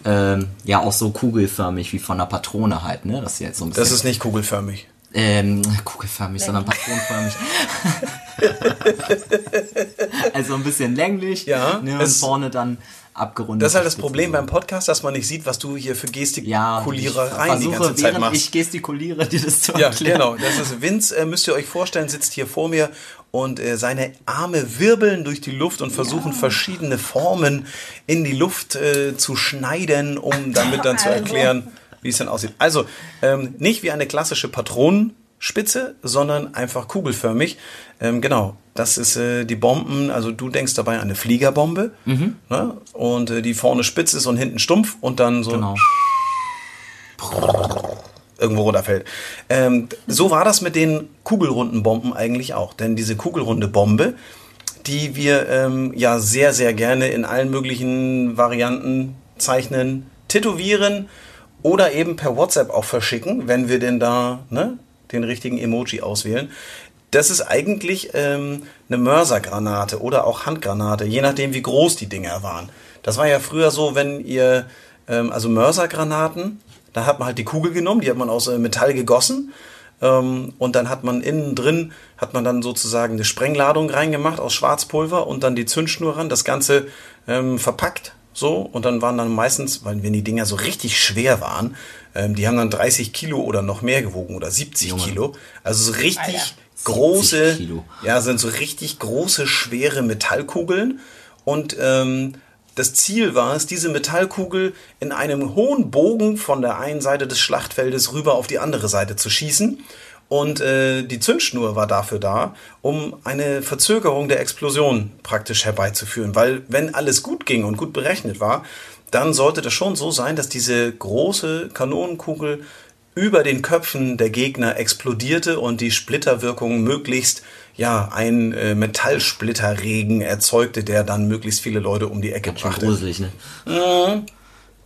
ähm, ja, auch so kugelförmig wie von einer Patrone halt, ne? Das ist jetzt so ein bisschen.
Das ist nicht kugelförmig.
ähm, kugelförmig, sondern patronenförmig. also ein bisschen länglich.
Ja,
Ne, und vorne dann abgerundet.
Das ist halt das Problem
so.
beim Podcast, dass man nicht sieht, was du hier für
ja,
Gestikulierereien
ich
die ganze Zeit machst.
ich gestikuliere, dir das zu
Ja,
erklären.
genau. Das ist Vince, äh, müsst ihr euch vorstellen, sitzt hier vor mir und äh, seine Arme wirbeln durch die Luft und versuchen verschiedene Formen in die Luft äh, zu schneiden, um damit dann zu
Also.
erklären, wie es dann aussieht. Also ähm, nicht wie eine klassische Patronenspitze, sondern einfach kugelförmig. Ähm, genau. Das ist äh, die Bomben, also du denkst dabei an eine Fliegerbombe ne? und äh, die vorne spitz ist und hinten stumpf und dann so
Genau.
irgendwo runterfällt. Ähm, so war das mit den kugelrunden Bomben eigentlich auch. Denn diese kugelrunde Bombe, die wir ähm, ja sehr, sehr gerne in allen möglichen Varianten zeichnen, tätowieren oder eben per WhatsApp auch verschicken, wenn wir denn da ne, den richtigen Emoji auswählen. Das ist eigentlich ähm, eine Mörsergranate oder auch Handgranate, je nachdem wie groß die Dinger waren. Das war ja früher so, wenn ihr, ähm, also Mörsergranaten, da hat man halt die Kugel genommen, die hat man aus äh, Metall gegossen ähm, und dann hat man innen drin, hat man dann sozusagen eine Sprengladung reingemacht aus Schwarzpulver und dann die Zündschnur ran, das Ganze ähm, verpackt so und dann waren dann meistens, weil wenn die Dinger so richtig schwer waren, ähm, die haben dann 30 Kilo oder noch mehr gewogen oder 70
Junge.
Kilo, also so richtig
Alter.
große,
70 Kilo.
ja, sind so richtig große, schwere Metallkugeln. Und ähm, das Ziel war es, diese Metallkugel in einem hohen Bogen von der einen Seite des Schlachtfeldes rüber auf die andere Seite zu schießen. Und äh, die Zündschnur war dafür da, um eine Verzögerung der Explosion praktisch herbeizuführen. Weil wenn alles gut ging und gut berechnet war, dann sollte das schon so sein, dass diese große Kanonenkugel über den Köpfen der Gegner explodierte und die Splitterwirkung möglichst ja ein äh, Metallsplitterregen erzeugte, der dann möglichst viele Leute um die Ecke
Schon
brachte.
gruselig, ne?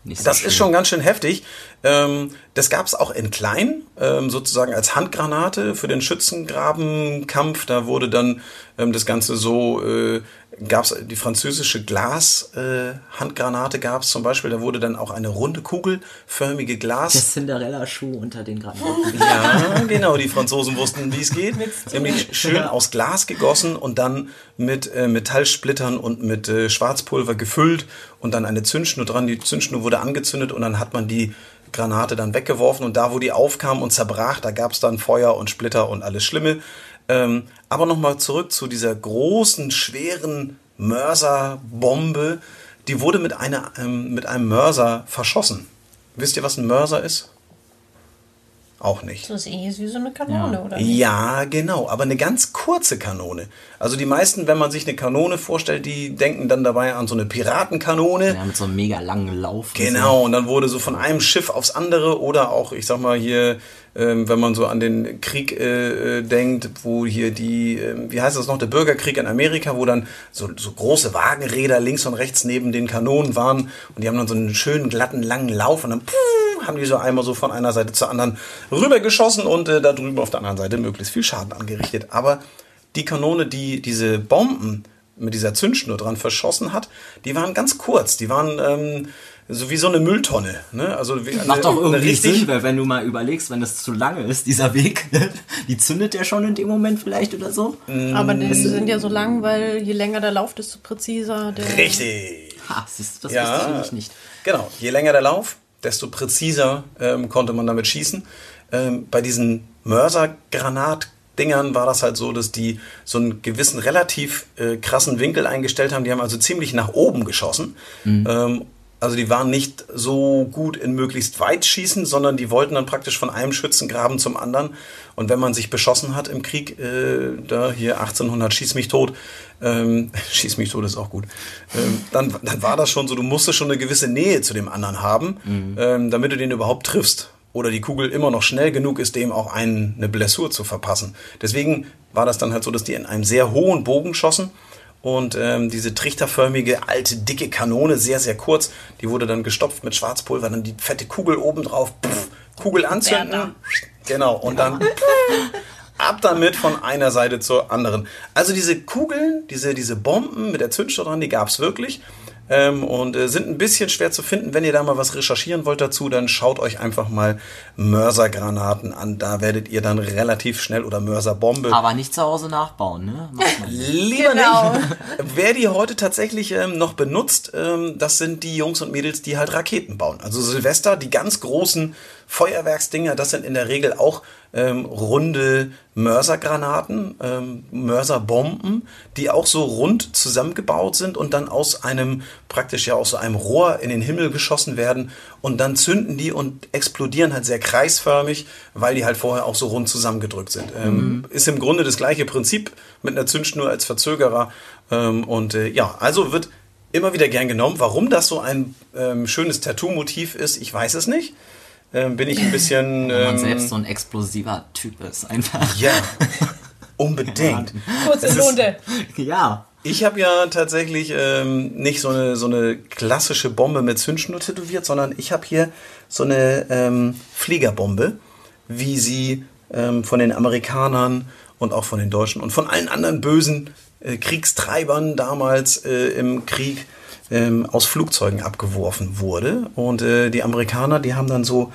Nicht so
Das
schön.
ist schon ganz schön heftig. Ähm, das gab es auch in klein, ähm, sozusagen als Handgranate für den Schützengrabenkampf. Da wurde dann ähm, das Ganze so, äh, gab es die französische Glas-Handgranate äh, gab es zum Beispiel. Da wurde dann auch eine runde kugelförmige Glas.
Der Cinderella-Schuh unter den Graben.
Ja, genau, die Franzosen wussten, wie es geht. Nämlich schön aus Glas gegossen und dann mit äh, Metallsplittern und mit äh, Schwarzpulver gefüllt und dann eine Zündschnur dran. Die Zündschnur wurde angezündet und dann hat man die Granate dann weggeworfen und da, wo die aufkam und zerbrach, da gab es dann Feuer und Splitter und alles Schlimme. Ähm, aber nochmal zurück zu dieser großen, schweren Mörserbombe. Die wurde mit, einer, ähm, mit einem Mörser verschossen. Wisst ihr, was ein Mörser ist? Auch nicht.
Das ist eh wie so eine Kanone,
Ja.
oder? nicht?
Ja, genau, aber eine ganz kurze Kanone. Also die meisten, wenn man sich eine Kanone vorstellt, die denken dann dabei an so eine Piratenkanone.
Ja, mit so einem mega langen Lauf.
Genau, und dann wurde so von einem Schiff aufs andere oder auch, ich sag mal hier, wenn man so an den Krieg äh, äh, denkt, wo hier die, ähm, wie heißt das noch, der Bürgerkrieg in Amerika, wo dann so, so große Wagenräder links und rechts neben den Kanonen waren und die haben dann so einen schönen, glatten, langen Lauf und dann puh, haben die so einmal so von einer Seite zur anderen rübergeschossen und äh, da drüben auf der anderen Seite möglichst viel Schaden angerichtet. Aber die Kanone, die diese Bomben mit dieser Zündschnur dran verschossen hat, die waren ganz kurz. Die waren ähm, so wie so eine Mülltonne. Ne? Also eine,
Macht doch irgendwie Sinn, weil wenn du mal überlegst, wenn das zu lange ist, dieser Weg, die zündet der schon in dem Moment vielleicht oder so.
Aber die sind ja so lang, weil je länger der Lauf, desto präziser der.
Richtig.
Ha, siehst du, das
Ja,
wusste ich nämlich nicht.
genau. Je länger der Lauf, desto präziser ähm, konnte man damit schießen. Ähm, bei diesen Mörsergranatdingern war das halt so, dass die so einen gewissen relativ äh, krassen Winkel eingestellt haben. Die haben also ziemlich nach oben geschossen. Ähm, also die waren nicht so gut in möglichst weit schießen, sondern die wollten dann praktisch von einem Schützengraben zum anderen. Und wenn man sich beschossen hat im Krieg, äh, da hier 1800 schieß mich tot, ähm, schieß mich tot ist auch gut, ähm, dann, dann war das schon so, du musstest schon eine gewisse Nähe zu dem anderen haben, ähm, damit du den überhaupt triffst. Oder die Kugel immer noch schnell genug ist, dem auch einen, eine Blessur zu verpassen. Deswegen war das dann halt so, dass die in einem sehr hohen Bogen schossen. Und ähm, diese trichterförmige, alte, dicke Kanone, sehr, sehr kurz, die wurde dann gestopft mit Schwarzpulver, dann die fette Kugel oben drauf, pff, Kugel anzünden. Genau, und dann ab damit von einer Seite zur anderen. Also diese Kugeln, diese, diese Bomben mit der Zündschnur dran, die gab es wirklich. Ähm, und äh, sind ein bisschen schwer zu finden. Wenn ihr da mal was recherchieren wollt dazu, dann schaut euch einfach mal Mörsergranaten an. Da werdet ihr dann relativ schnell oder Mörserbombe.
Aber nicht zu Hause nachbauen, ne?
Lieber
Genau.
nicht. Wer die heute tatsächlich ähm, noch benutzt, ähm, das sind die Jungs und Mädels, die halt Raketen bauen. Also Silvester, die ganz großen Feuerwerksdinger, das sind in der Regel auch ähm, runde Mörsergranaten, ähm, Mörserbomben, die auch so rund zusammengebaut sind und dann aus einem, praktisch ja aus so einem Rohr in den Himmel geschossen werden und dann zünden die und explodieren halt sehr kreisförmig, weil die halt vorher auch so rund zusammengedrückt sind. Ähm, Ist im Grunde das gleiche Prinzip mit einer Zündschnur als Verzögerer ähm, und äh, ja, also wird immer wieder gern genommen. Warum das so ein ähm, schönes Tattoo-Motiv ist, ich weiß es nicht. Ähm, bin ich ein bisschen...
Wenn man
ähm,
selbst so ein explosiver Typ ist, einfach.
ja, unbedingt.
Kurze Lunte.
Ja.
Ich habe ja tatsächlich ähm, nicht so eine, so eine klassische Bombe mit Zündschnur tätowiert, sondern ich habe hier so eine ähm, Fliegerbombe, wie sie ähm, von den Amerikanern und auch von den Deutschen und von allen anderen bösen äh, Kriegstreibern damals äh, im Krieg ähm, aus Flugzeugen abgeworfen wurde. Und äh, die Amerikaner, die haben dann so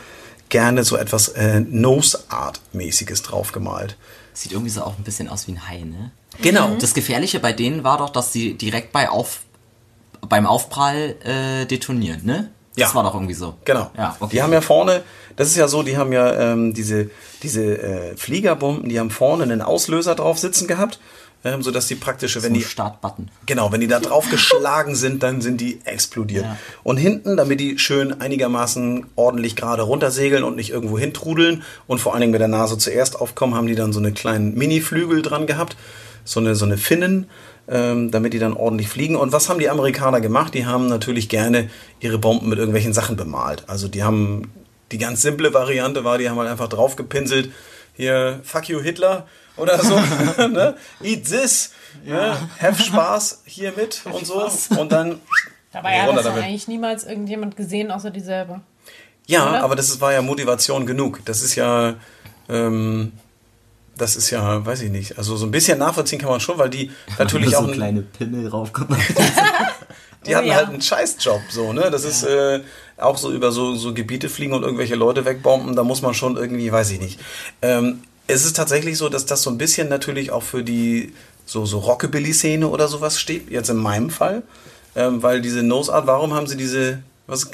gerne so etwas äh, Nose-Art-mäßiges draufgemalt.
Sieht irgendwie so auch ein bisschen aus wie ein Hai, ne?
Genau.
Das Gefährliche bei denen war doch, dass sie direkt bei Auf, beim Aufprall äh, detonieren, ne? Das
Ja.
war doch irgendwie so.
Genau.
Ja, okay.
Die haben ja vorne, das ist ja so, die haben ja ähm, diese, diese äh, Fliegerbomben, die haben vorne einen Auslöser drauf sitzen gehabt, ähm, sodass die praktische,
so
wenn
ein
die,
Startbutton.
genau, wenn die da drauf geschlagen sind, dann sind die explodiert.
Ja.
Und hinten, damit die schön einigermaßen ordentlich gerade runtersegeln und nicht irgendwo hintrudeln und vor allen Dingen mit der Nase zuerst aufkommen, haben die dann so eine kleinen Mini-Flügel dran gehabt, so eine, so eine Finnen, ähm, damit die dann ordentlich fliegen. Und was haben die Amerikaner gemacht? Die haben natürlich gerne ihre Bomben mit irgendwelchen Sachen bemalt. Also die haben, die ganz simple Variante war, die haben halt einfach draufgepinselt, hier, fuck you Hitler oder so, ne? eat this, ne? have Spaß hiermit und so. Und dann
Dabei hat das
damit.
eigentlich niemals irgendjemand gesehen, außer die selber.
Ja,
Oder?
aber das ist, war ja Motivation genug. Das ist ja, ähm, das ist ja, weiß ich nicht. Also so ein bisschen nachvollziehen kann man schon, weil die natürlich
so
auch, ein,
kleine Pimmel draufgemacht.
die
Oh
hatten
ja.
halt einen Scheißjob, so ne. Das ist äh, auch so über so so Gebiete fliegen und irgendwelche Leute wegbomben. Da muss man schon irgendwie, weiß ich nicht. Ähm, es ist tatsächlich so, dass das so ein bisschen natürlich auch für die so so Rockabilly-Szene oder sowas steht. Jetzt in meinem Fall, ähm, weil diese Nose Art. Warum haben sie diese was?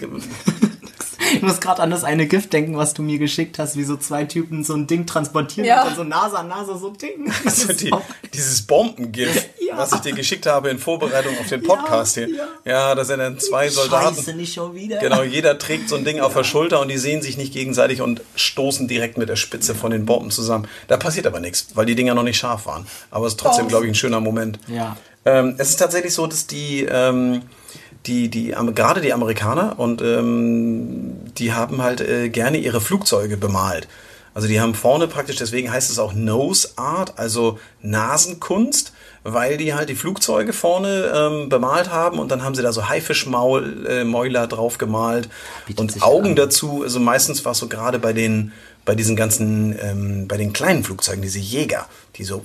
Ich muss gerade an das eine Gift denken, was du mir geschickt hast, wie so zwei Typen so ein Ding transportieren
Ja.
und dann so Nase an Nase so Ding.
Also die, dieses Bombengift,
Ja.
was ich dir geschickt habe in Vorbereitung auf den Podcast
Ja,
hier.
ja.
Ja, da sind dann zwei Soldaten.
Scheiße, nicht schon wieder.
Genau, jeder trägt so ein Ding auf der Schulter und die sehen sich nicht gegenseitig und stoßen direkt mit der Spitze von den Bomben zusammen. Da passiert aber nichts, weil die Dinger noch nicht scharf waren. Aber es ist trotzdem,
Oh.
glaube ich, ein schöner Moment.
Ja.
Ähm, es ist tatsächlich so, dass die, ähm, die, die gerade die Amerikaner und ähm, die haben halt äh, gerne ihre Flugzeuge bemalt. Also die haben vorne praktisch, deswegen heißt es auch Nose Art, also Nasenkunst, weil die halt die Flugzeuge vorne ähm, bemalt haben und dann haben sie da so Haifischmaul äh, drauf gemalt
Bietet
und Augen
an.
dazu. Also meistens war es so gerade bei den bei diesen ganzen ähm, bei den kleinen Flugzeugen diese Jäger, die so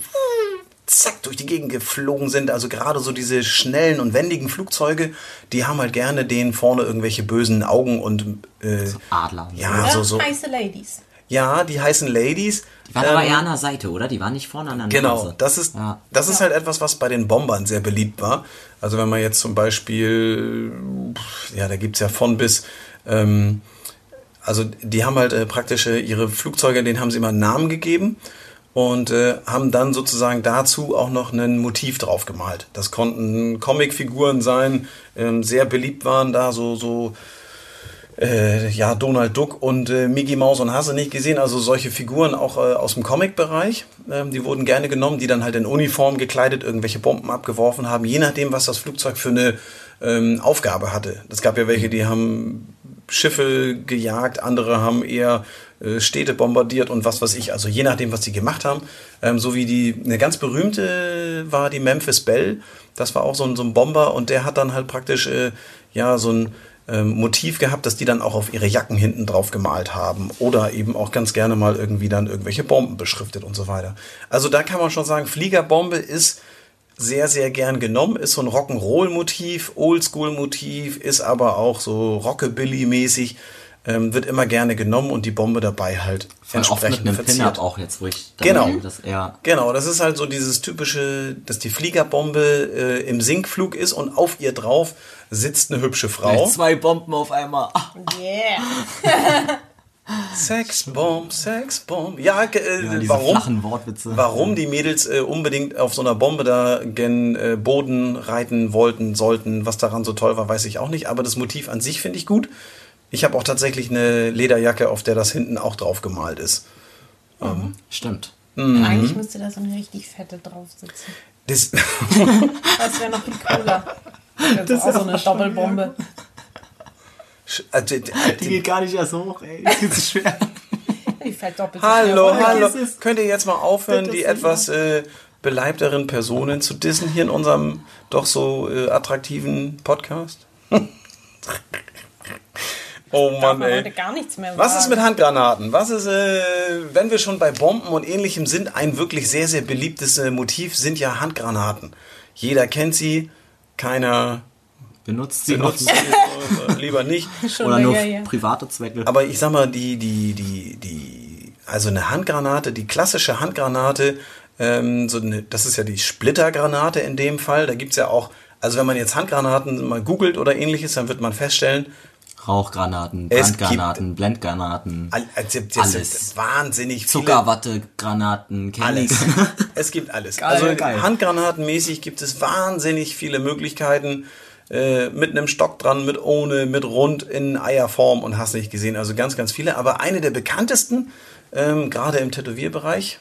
zack durch die Gegend geflogen sind. Also gerade so diese schnellen und wendigen Flugzeuge, die haben halt gerne denen vorne irgendwelche bösen Augen und äh,
Adler.
ja,
Ja,
so so
heiße Ladies.
ja, die heißen Ladies.
Die waren aber
Ähm,
eher an der Seite, oder? Die waren nicht vorne an der
Genau,
Nase.
das ist,
Ja.
das ist halt etwas, was bei den Bombern sehr beliebt war. Also wenn man jetzt zum Beispiel, ja, da gibt's ja von bis, ähm, also die haben halt äh, praktisch ihre Flugzeuge, denen haben sie immer einen Namen gegeben und äh, haben dann sozusagen dazu auch noch ein Motiv drauf gemalt. Das konnten Comicfiguren sein, ähm, sehr beliebt waren da so, so äh, ja, Donald Duck und äh, Mickey Mouse und hast du nicht gesehen, also solche Figuren auch äh, aus dem Comic-Bereich, ähm, die wurden gerne genommen, die dann halt in Uniform gekleidet irgendwelche Bomben abgeworfen haben, je nachdem, was das Flugzeug für eine ähm, Aufgabe hatte. Es gab ja welche, die haben Schiffe gejagt, andere haben eher äh, Städte bombardiert und was weiß ich, also je nachdem, was die gemacht haben. Ähm, so wie die, eine ganz berühmte war die Memphis Belle, das war auch so ein, so ein Bomber und der hat dann halt praktisch, äh, ja, so ein ähm, Motiv gehabt, dass die dann auch auf ihre Jacken hinten drauf gemalt haben oder eben auch ganz gerne mal irgendwie dann irgendwelche Bomben beschriftet und so weiter. Also da kann man schon sagen, Fliegerbombe ist sehr, sehr gern genommen. Ist so ein Rock'n'Roll-Motiv, Oldschool-Motiv, ist aber auch so Rockabilly-mäßig. Ähm, wird immer gerne genommen und die Bombe dabei halt
Voll oft mit
entsprechend
einem
verziert.
Auch jetzt, wo ich
Genau.
denke, dass er
Genau, das ist halt so dieses typische, dass die Fliegerbombe äh, im Sinkflug ist und auf ihr drauf sitzt eine hübsche Frau.
zwei Bomben auf einmal. Ah,
Yeah.
Sexbomb, Sexbomb. Ja, äh,
Ja, diese
warum? Warum die Mädels äh, unbedingt auf so einer Bombe da gen äh, Boden reiten wollten, sollten, was daran so toll war, weiß ich auch nicht. Aber das Motiv an sich finde ich gut. Ich habe auch tatsächlich eine Lederjacke, auf der das hinten auch drauf gemalt ist.
Stimmt.
Mhm.
Eigentlich müsste da so eine richtig fette drauf sitzen.
Das,
Das wäre noch viel cooler. Das ist auch so eine Doppelbombe.
also,
Die geht gar nicht erst hoch, ey. Das ist so schwer.
Die fällt doppelt so
Hallo,
runter.
hallo. Könnt ihr jetzt mal aufhören, die etwas äh, beleibteren Personen zu dissen hier in unserem doch so äh, attraktiven Podcast? Oh Mann, ey.
gar nichts mehr
Was ist mit Handgranaten? Was ist, äh, wenn wir schon bei Bomben und ähnlichem sind, ein wirklich sehr, sehr beliebtes äh, Motiv sind ja Handgranaten. Jeder kennt sie, keiner
Benutzt sie
benutzt
noch
sie, äh, lieber nicht.
Schon
oder nur
her.
private Zwecke.
Aber ich sag mal, die, die, die, die, also eine Handgranate, die klassische Handgranate, ähm, so eine, das ist ja die Splittergranate in dem Fall. Da gibt's ja auch, also wenn man jetzt Handgranaten mal googelt oder ähnliches, dann wird man feststellen,
Rauchgranaten, Brandgranaten, Blendgranaten,
all, also, das
Alles.
wahnsinnig viele.
Zuckerwattegranaten,
Alles.
Candy.
es gibt alles.
Geil,
also
geil.
handgranatenmäßig gibt es wahnsinnig viele Möglichkeiten. Äh, mit einem Stock dran, mit ohne, mit rund in Eierform und hast nicht gesehen. Also ganz, ganz viele. Aber eine der bekanntesten, ähm, gerade im Tätowierbereich,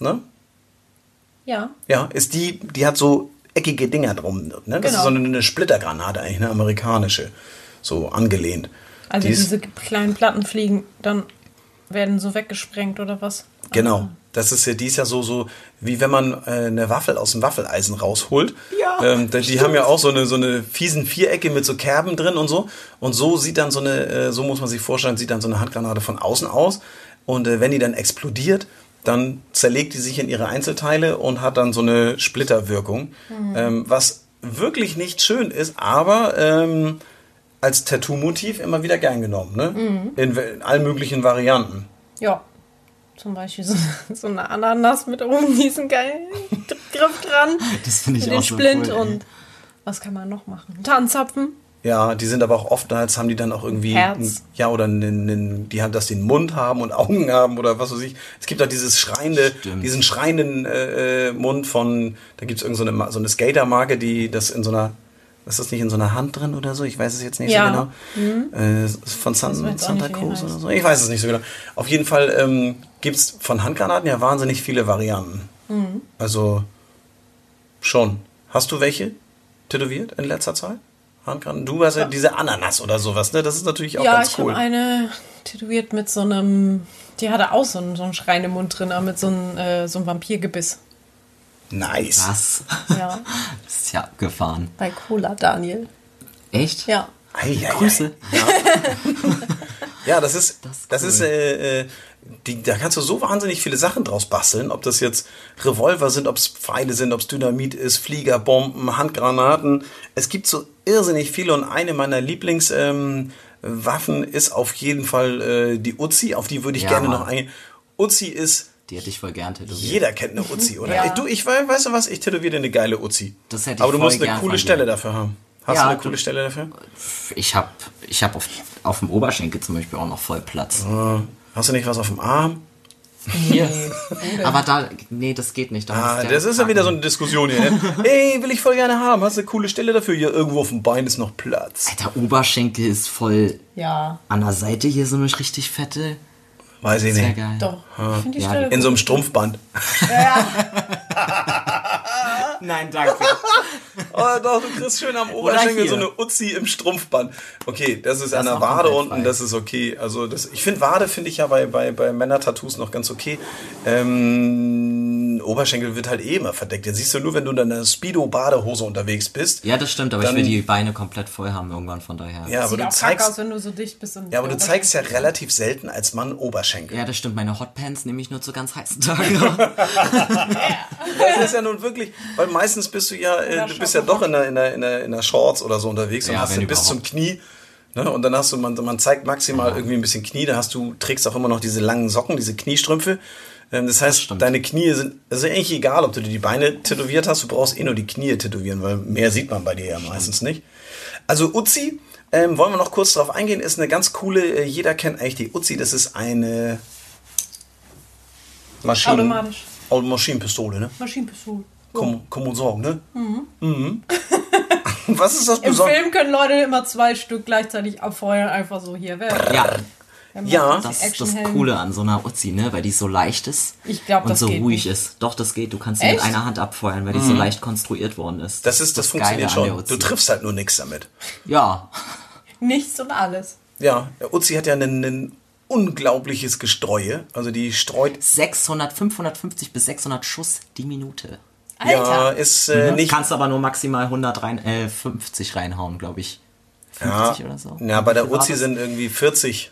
ne?
Ja,
Ja, ist die, die hat so eckige Dinger drum. Ne? Das
Genau.
ist so eine, eine Splittergranate eigentlich, eine amerikanische. So angelehnt.
also
Die ist-
diese kleinen Platten fliegen, dann werden so weggesprengt oder was?
Genau. Das ist ja dies ja so, so, wie wenn man äh, eine Waffel aus dem Waffeleisen rausholt.
Ja,
Ähm, die die haben ja auch so eine, so eine fiesen Vierecke mit so Kerben drin und so. Und so sieht dann so eine, äh, so muss man sich vorstellen, sieht dann so eine Handgranate von außen aus. Und äh, wenn die dann explodiert, dann zerlegt die sich in ihre Einzelteile und hat dann so eine Splitterwirkung. Ähm, was wirklich nicht schön ist, aber ähm, als Tattoo-Motiv immer wieder gern genommen. Ne? In, in allen möglichen Varianten.
Ja. Zum Beispiel so, so eine Ananas mit oben diesen geilen Griff dran.
Das finde ich
mit den
auch so
Splint
cool, ey.
und was kann man noch machen? Tanzapfen.
Ja, die sind aber auch oftmals, haben die dann auch irgendwie,
Herz.
ein- ja, oder einen, einen, die haben, dass die einen Mund haben und Augen haben oder was weiß ich. Es gibt auch dieses schreiende,
Stimmt.
diesen schreienden äh, äh, Mund von, da gibt es irgend so eine, so eine Skatermarke, die das in so einer, ist das nicht in so einer Hand drin oder so? Ich weiß es jetzt nicht
Ja.
so genau. Äh, es ist von San, Santa Cruz oder so. Ich weiß es nicht so genau. Auf jeden Fall ähm, gibt es von Handgranaten ja wahnsinnig viele Varianten.
Mhm.
Also schon. Hast du welche tätowiert in letzter Zeit? Handgranaten? Du hast ja, diese Ananas oder sowas, ne? Das ist natürlich auch
ja,
ganz
ich
cool.
habe eine tätowiert mit so einem, die hatte auch so einen, so einen schreienden Mund drin, aber mit so einem, äh, so einem Vampirgebiss.
Nice.
Was?
Ja,
Das ist ja abgefahren.
bei Cola, Daniel.
Echt?
Ja.
Ei, ei, ei.
Grüße.
Ja, das ist, das,
Das ist
ist,
cool.
äh, äh, die, da kannst du so wahnsinnig viele Sachen draus basteln. Ob das jetzt Revolver sind, ob es Pfeile sind, ob es Dynamit ist, Flieger, Bomben, Handgranaten. Es gibt so irrsinnig viele und eine meiner Lieblingswaffen ähm, ist auf jeden Fall äh, die Uzi. Auf die würde ich
Ja,
gerne
Mann.
noch eingehen. Uzi ist,
Die hätte ich voll gern tätowiert.
jeder kennt eine Uzi, oder?
Ja.
Du, ich weiß, weißt du was? Ich tätowiere dir eine geile Uzi.
Das hätte ich
Aber du
voll
musst eine coole. Stelle dafür haben. Hast
Ja,
du eine coole Stelle dafür?
Ich habe ich hab auf, auf dem Oberschenkel zum Beispiel auch noch voll Platz.
Äh, Hast du nicht was auf dem Arm?
Hier. Aber da, nee, das geht nicht. Da
Ah, das ist ja wieder so eine Diskussion hier. ne? Ey, will ich voll gerne haben. Hast du eine coole Stelle dafür? Hier irgendwo auf dem Bein ist noch Platz.
Alter, Oberschenkel ist voll
Ja,
an der Seite hier so eine richtig fette.
Weiß ich
Sehr
nicht.
geil.
doch. Ich
Ja,
In so einem. Strumpfband.
Nein, danke.
Oh, doch, du kriegst schön am Oberschenkel so eine Uzi im Strumpfband. Okay, das ist an der Wade unten,
frei.
das ist okay. Also das, ich finde Wade finde ich ja bei, bei, bei Männer-Tattoos noch ganz okay. Ähm, Oberschenkel wird halt eh immer verdeckt. Den siehst du nur, wenn du in einer Speedo-Badehose unterwegs bist.
Ja, das stimmt, aber
Dann-
ich will die Beine komplett voll haben irgendwann, von daher.
Ja, aber
Sieht
du zeigst,
aus, wenn du so dicht bist. Und
ja, aber du zeigst ja relativ selten als Mann Oberschenkel.
Ja, das stimmt. Meine Hotpants nehme ich nur zu ganz heißen Tagen.
Das ist ja nun wirklich, weil meistens bist du ja, äh, du bist ja doch in der, in der, in der, in der Shorts oder so unterwegs und
Ja,
hast du bis zum. Knie. Ne? Und dann hast du, man, man zeigt maximal irgendwie ein bisschen Knie, da hast du, trägst auch immer noch diese langen Socken, diese Kniestrümpfe. Ähm, das heißt,
stimmt.
deine Knie sind, es ist eigentlich egal, ob du dir die Beine tätowiert hast, du brauchst eh nur die Knie tätowieren, weil mehr sieht man bei dir ja meistens nicht. Also Uzi, ähm, wollen wir noch kurz drauf eingehen, ist eine ganz coole, äh, jeder kennt eigentlich die Uzi, das ist eine Maschinen,
Automatisch.
Au- Maschinenpistole, ne?
Maschinenpistole.
Kann, kann man sagen, ne? Mhm. Was ist das
Im
Besondere?
Film können Leute immer zwei Stück gleichzeitig abfeuern, einfach so hier weg.
ja,
Ja,
das ist das Coole an so einer Uzi, ne? Weil die so leicht ist
Ich glaub,
und
das
so
geht
ruhig
nicht.
ist. Doch, das geht. Du kannst sie mit einer Hand abfeuern, weil die so leicht konstruiert worden ist.
Mhm. Das ist, das,
Geile
funktioniert schon. Du triffst halt nur nichts damit.
Ja,
Nichts und alles.
Ja, der Uzi hat ja ein, unglaubliches Gestreue. Also die streut,
600, 550 bis 600 Schuss die Minute.
ja,
Alter.
ist äh,
Mhm.
nicht.
Kannst aber nur maximal 100 rein, äh, 50 reinhauen, glaube ich. 50 oder so.
Ja, bei der Uzi
das?
sind irgendwie 40.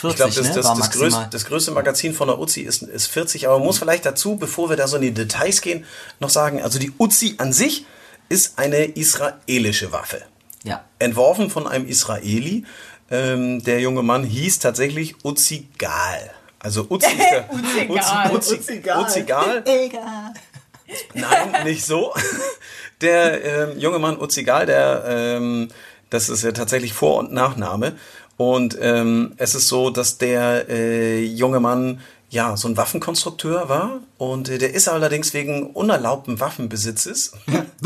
40,
ich glaube, das,
ne?
das, das, größte, das größte Magazin von der Uzi ist, ist 40. Aber man muss vielleicht dazu, bevor wir da so in die Details gehen, noch sagen, also die Uzi an sich ist eine israelische Waffe.
Ja.
entworfen von einem Israeli. Ähm, der junge Mann hieß tatsächlich Uzi Gal. Also Uzi ist der
Uzi Gal.
Uzi, Uzi, Uzi Gal. Nein, nicht so. Der ähm, junge Mann Uzi Gal, der ähm, das ist ja tatsächlich Vor- und Nachname. Und ähm, es ist so, dass der äh, junge Mann ja so ein Waffenkonstrukteur war und äh, der ist allerdings wegen unerlaubten Waffenbesitzes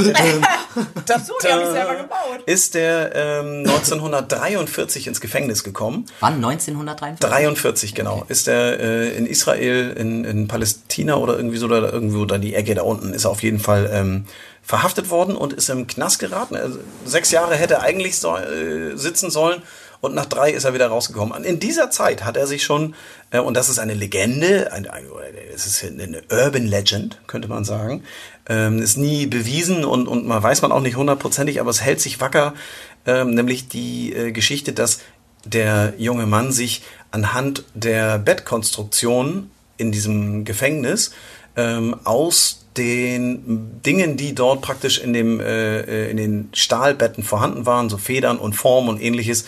Das so, die habe ich selber gebaut.
ist der ähm, 1943 ins Gefängnis gekommen.
Wann? 1943?
43, genau. Ist er äh, in Israel, in, in Palästina oder irgendwie so, oder irgendwo da die Ecke da unten, ist er auf jeden Fall ähm, verhaftet worden und ist im Knast geraten. Also, sechs Jahre hätte er eigentlich so, äh, sitzen sollen und nach drei ist er wieder rausgekommen. Und in dieser Zeit hat er sich schon, äh, und das ist eine Legende, ein, ein, es ist eine Urban Legend, könnte man sagen, ähm, ist nie bewiesen und, und man weiß man auch nicht hundertprozentig, aber es hält sich wacker, ähm, nämlich die äh, Geschichte, dass der junge Mann sich anhand der Bettkonstruktion in diesem Gefängnis ähm, aus den Dingen, die dort praktisch in, dem, äh, äh, in den Stahlbetten vorhanden waren, so Federn und Form und ähnliches,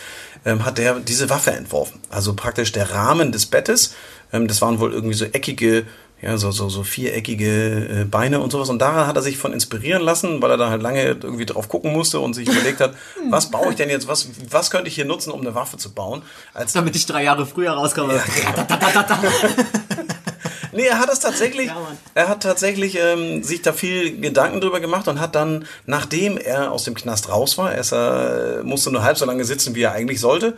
ähm, hat er diese Waffe entworfen. Also praktisch der Rahmen des Bettes, ähm, das waren wohl irgendwie so eckige, ja, so, so, so viereckige äh, Beine und sowas. Und daran hat er sich von inspirieren lassen, weil er da halt lange irgendwie drauf gucken musste und sich überlegt hat, was baue ich denn jetzt, was, was könnte ich hier nutzen, um eine Waffe zu bauen? Als
Damit ich drei Jahre früher rauskomme.
Nee, er hat es tatsächlich,
Ja,
er hat tatsächlich ähm, sich da viel Gedanken drüber gemacht und hat dann, nachdem er aus dem Knast raus war, er äh, musste nur halb so lange sitzen, wie er eigentlich sollte,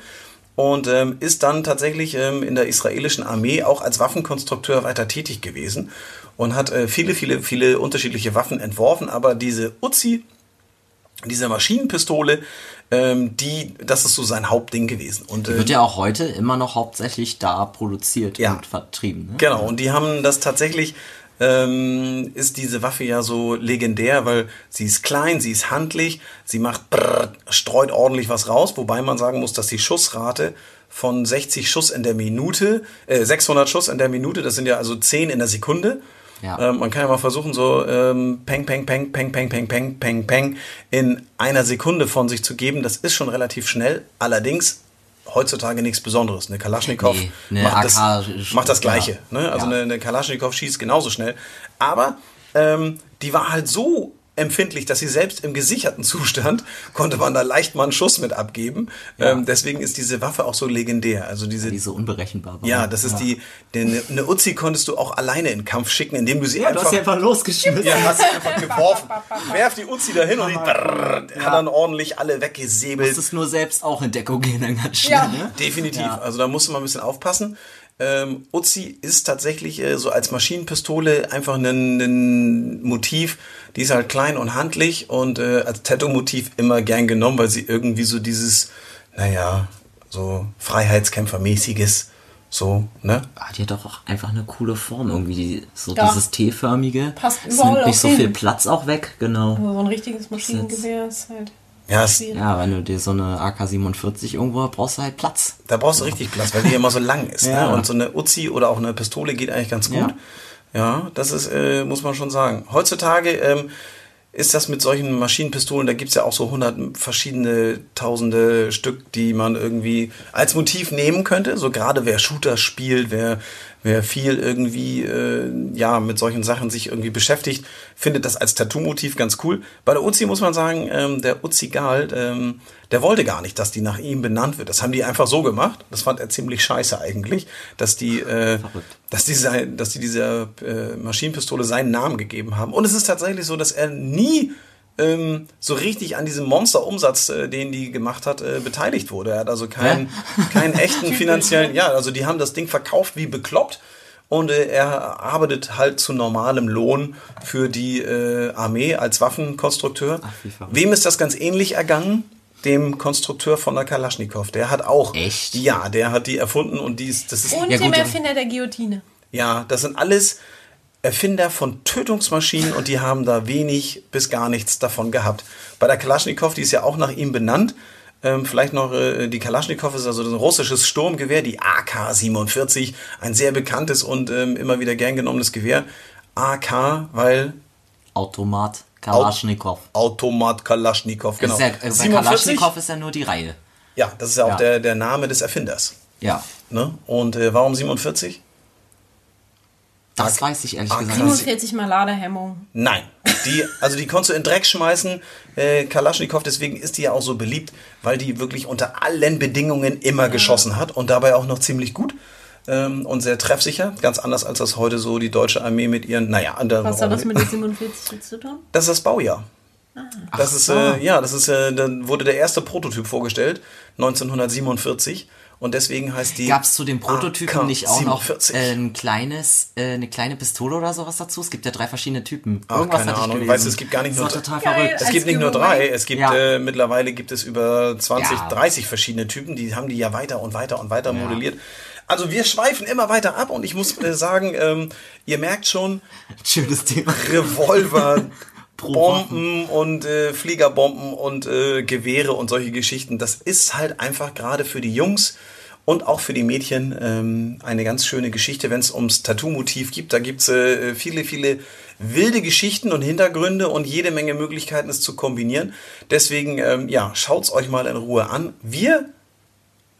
und ähm, ist dann tatsächlich ähm, in der israelischen Armee auch als Waffenkonstrukteur weiter tätig gewesen und hat äh, viele, viele, viele unterschiedliche Waffen entworfen, aber diese Uzi, diese Maschinenpistole, ähm, die, das ist so sein Hauptding gewesen. Und, äh,
Wird ja auch heute immer noch hauptsächlich da produziert
Ja.
und vertrieben. Ne?
Genau, und die haben das tatsächlich, ähm, ist diese Waffe ja so legendär, weil sie ist klein, sie ist handlich, sie macht brrr, streut ordentlich was raus, wobei man sagen muss, dass die Schussrate von 60 Schuss in der Minute, äh, 600 Schuss in der Minute, das sind ja also 10 in der Sekunde.
Ja.
Ähm, man kann ja mal versuchen, so ähm, peng, peng, peng, peng, peng, peng, peng, peng, peng in einer Sekunde von sich zu geben. Das ist schon relativ schnell. Allerdings heutzutage nichts Besonderes. Eine Kalaschnikow
Nee, eine
macht, das, macht das
ja.
Gleiche. Ne? Also
Ja.
eine, eine Kalaschnikow schießt genauso schnell. Aber ähm, die war halt so empfindlich, dass sie selbst im gesicherten Zustand konnte man da leicht mal einen Schuss mit abgeben. Ähm, deswegen ist diese Waffe auch so legendär. Also diese
Die so unberechenbar war.
ja, das ist die, die eine Uzi konntest du auch alleine in den Kampf schicken, indem du sie
Ja, du
einfach
hast sie einfach losgeschmissen.
ja, hast sie einfach geworfen. Werf die Uzi dahin und die brrr, hat dann ordentlich alle
Du
weggesäbelt.
musstest nur selbst auch in Deckung gehen, dann ganz schnell.
Ja.
Ne?
Definitiv.
Ja.
Also da musste man ein bisschen aufpassen. Ähm, Uzi ist tatsächlich äh, so als Maschinenpistole einfach ein, Motiv. Die ist halt klein und handlich und äh, als Tattoo-Motiv immer gern genommen, weil sie irgendwie so dieses, naja, so Freiheitskämpfermäßiges So, ne?
Ah, die hat doch auch einfach eine coole Form irgendwie. Die, so
Ja.
dieses T-förmige.
Passt
Es
überall
nimmt nicht so
hin.
viel Platz auch weg, genau.
Also so ein richtiges Maschinengewehr ist halt.
Ja.
Ja, wenn du dir so eine AK-47 irgendwo hast, brauchst du halt Platz.
da brauchst du richtig Platz, weil die immer so lang ist.
Ja.
Ne? Und so eine Uzi oder auch eine Pistole geht eigentlich ganz gut. Ja, das ist, äh, muss man schon sagen. Heutzutage ähm, ist das mit solchen Maschinenpistolen, da gibt's ja auch so hundert verschiedene, tausende Stück, die man irgendwie als Motiv nehmen könnte. So gerade wer Shooter spielt, wer, wer viel irgendwie äh, ja mit solchen Sachen sich irgendwie beschäftigt, findet das als Tattoo-Motiv ganz cool. Bei der Uzi muss man sagen, ähm, der Uzi Gal, ähm, der wollte gar nicht, dass die nach ihm benannt wird. Das haben die einfach so gemacht. Das fand er ziemlich scheiße eigentlich, dass die, äh, dass die, sei- dass die dieser äh, Maschinenpistole seinen Namen gegeben haben. Und es ist tatsächlich so, dass er nie ähm, so richtig an diesem Monsterumsatz, äh, den die gemacht hat, äh, beteiligt wurde. Er hat also keinen, keinen echten finanziellen, ja, also die haben das Ding verkauft wie bekloppt. Und äh, er arbeitet halt zu normalem Lohn für die äh, Armee als Waffenkonstrukteur.
Ach.
Wem ist das ganz ähnlich ergangen? Dem Konstrukteur von der Kalaschnikow. Der hat auch.
Echt?
Ja, der hat die erfunden und die ist, das ist
Und
Ja,
dem Erfinder der Guillotine.
ja, das sind alles Erfinder von Tötungsmaschinen und die haben da wenig bis gar nichts davon gehabt. Bei der Kalaschnikow, die ist ja auch nach ihm benannt. Ähm, vielleicht noch, äh, die Kalaschnikow ist also ein russisches Sturmgewehr, die AK-47, ein sehr bekanntes und ähm, immer wieder gern genommenes Gewehr. AK, weil
Automat, Kalaschnikow.
Automat Kalaschnikow, genau.
Ist ja, äh, bei
47?
Kalaschnikow ist ja nur die Reihe.
Ja, das ist ja auch
Ja.
Der, der Name des Erfinders.
Ja.
Ne? Und äh, warum 47?
Das weiß ich ehrlich
Ah,
gesagt
krass.
nicht.
47 mal Ladehemmung.
Nein, die, also die konntest du in den Dreck schmeißen, äh, Kalaschnikow, deswegen ist die ja auch so beliebt, weil die wirklich unter allen Bedingungen immer geschossen hat und dabei auch noch ziemlich gut ähm, und sehr treffsicher, ganz anders als das heute so die deutsche Armee mit ihren, naja, anderen.
Was hat das mit den 47 jetzt zu tun?
Das ist das Baujahr. Das ist, äh, ja, das ist, äh, dann wurde der erste Prototyp vorgestellt, 1947. Und deswegen heißt die.
Gab es zu dem Prototypen nicht auch noch
47.
äh, ein kleines, äh, eine kleine Pistole oder sowas dazu? Es gibt ja drei verschiedene Typen.
Ach,
Irgendwas
keine Ahnung. Weißt du, es gibt gar nicht nur
total
Geil.
verrückt.
Es gibt nicht nur drei, es gibt
Ja.
äh, mittlerweile gibt es über 20,
Ja.
30 verschiedene Typen, die haben die ja weiter und weiter und weiter modelliert. Also wir schweifen immer weiter ab und ich muss äh, sagen, ähm, ihr merkt schon,
Schönes Thema.
Revolver, Bomben und äh, Fliegerbomben und äh, Gewehre und solche Geschichten, das ist halt einfach gerade für die Jungs und auch für die Mädchen ähm, eine ganz schöne Geschichte, wenn es ums Tattoo-Motiv gibt. Da gibt's äh, viele, viele wilde Geschichten und Hintergründe und jede Menge Möglichkeiten, es zu kombinieren. Deswegen, ähm, ja, schaut's euch mal in Ruhe an. Wir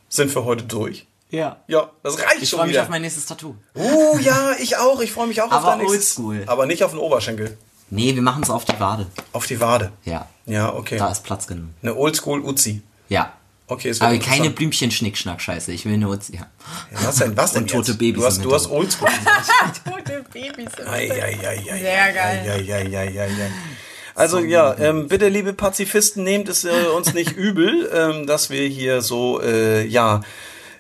sind für heute durch.
Ja.
Ja, das reicht
Ich
schon
freue mich auf mein nächstes Tattoo.
Oh ja, ich auch. Ich freue mich auch auf
Aber
dein nächstes.
oldschool.
Aber nicht auf den Oberschenkel.
Nee, wir machen es auf die Wade.
Auf die Wade.
Ja.
Ja, okay.
Da ist Platz genug.
Eine Oldschool Uzi.
Ja.
Okay, es wird
Aber keine. Blümchen-Schnickschnack-Scheiße. Ich will nur. Ja.
Ja, Was denn? Was denn
Und tote
jetzt?
Babys
Du hast, du hast. Oldschool.
Tote Babys.
Ei,
Bett.
ei, ei, ei,
Sehr
ei,
geil.
ei, ei, ei, ei, ei. Also ja, ähm, bitte liebe Pazifisten, nehmt es äh, uns nicht übel, ähm, dass wir hier so äh, ja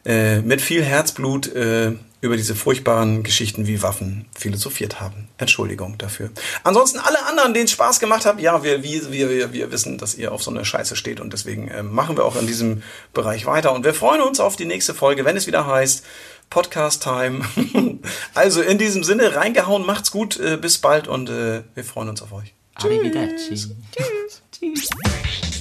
äh, mit viel Herzblut äh, über diese furchtbaren Geschichten wie Waffen philosophiert haben. Entschuldigung dafür. Ansonsten alle anderen, denen es Spaß gemacht hat, ja, wir, wir, wir, wir wissen, dass ihr auf so eine Scheiße steht und deswegen ähm, machen wir auch in diesem Bereich weiter und wir freuen uns auf die nächste Folge, wenn es wieder heißt Podcast Time. also in diesem Sinne reingehauen, macht's gut, äh, bis bald und äh, wir freuen uns auf euch.
Arrivederci.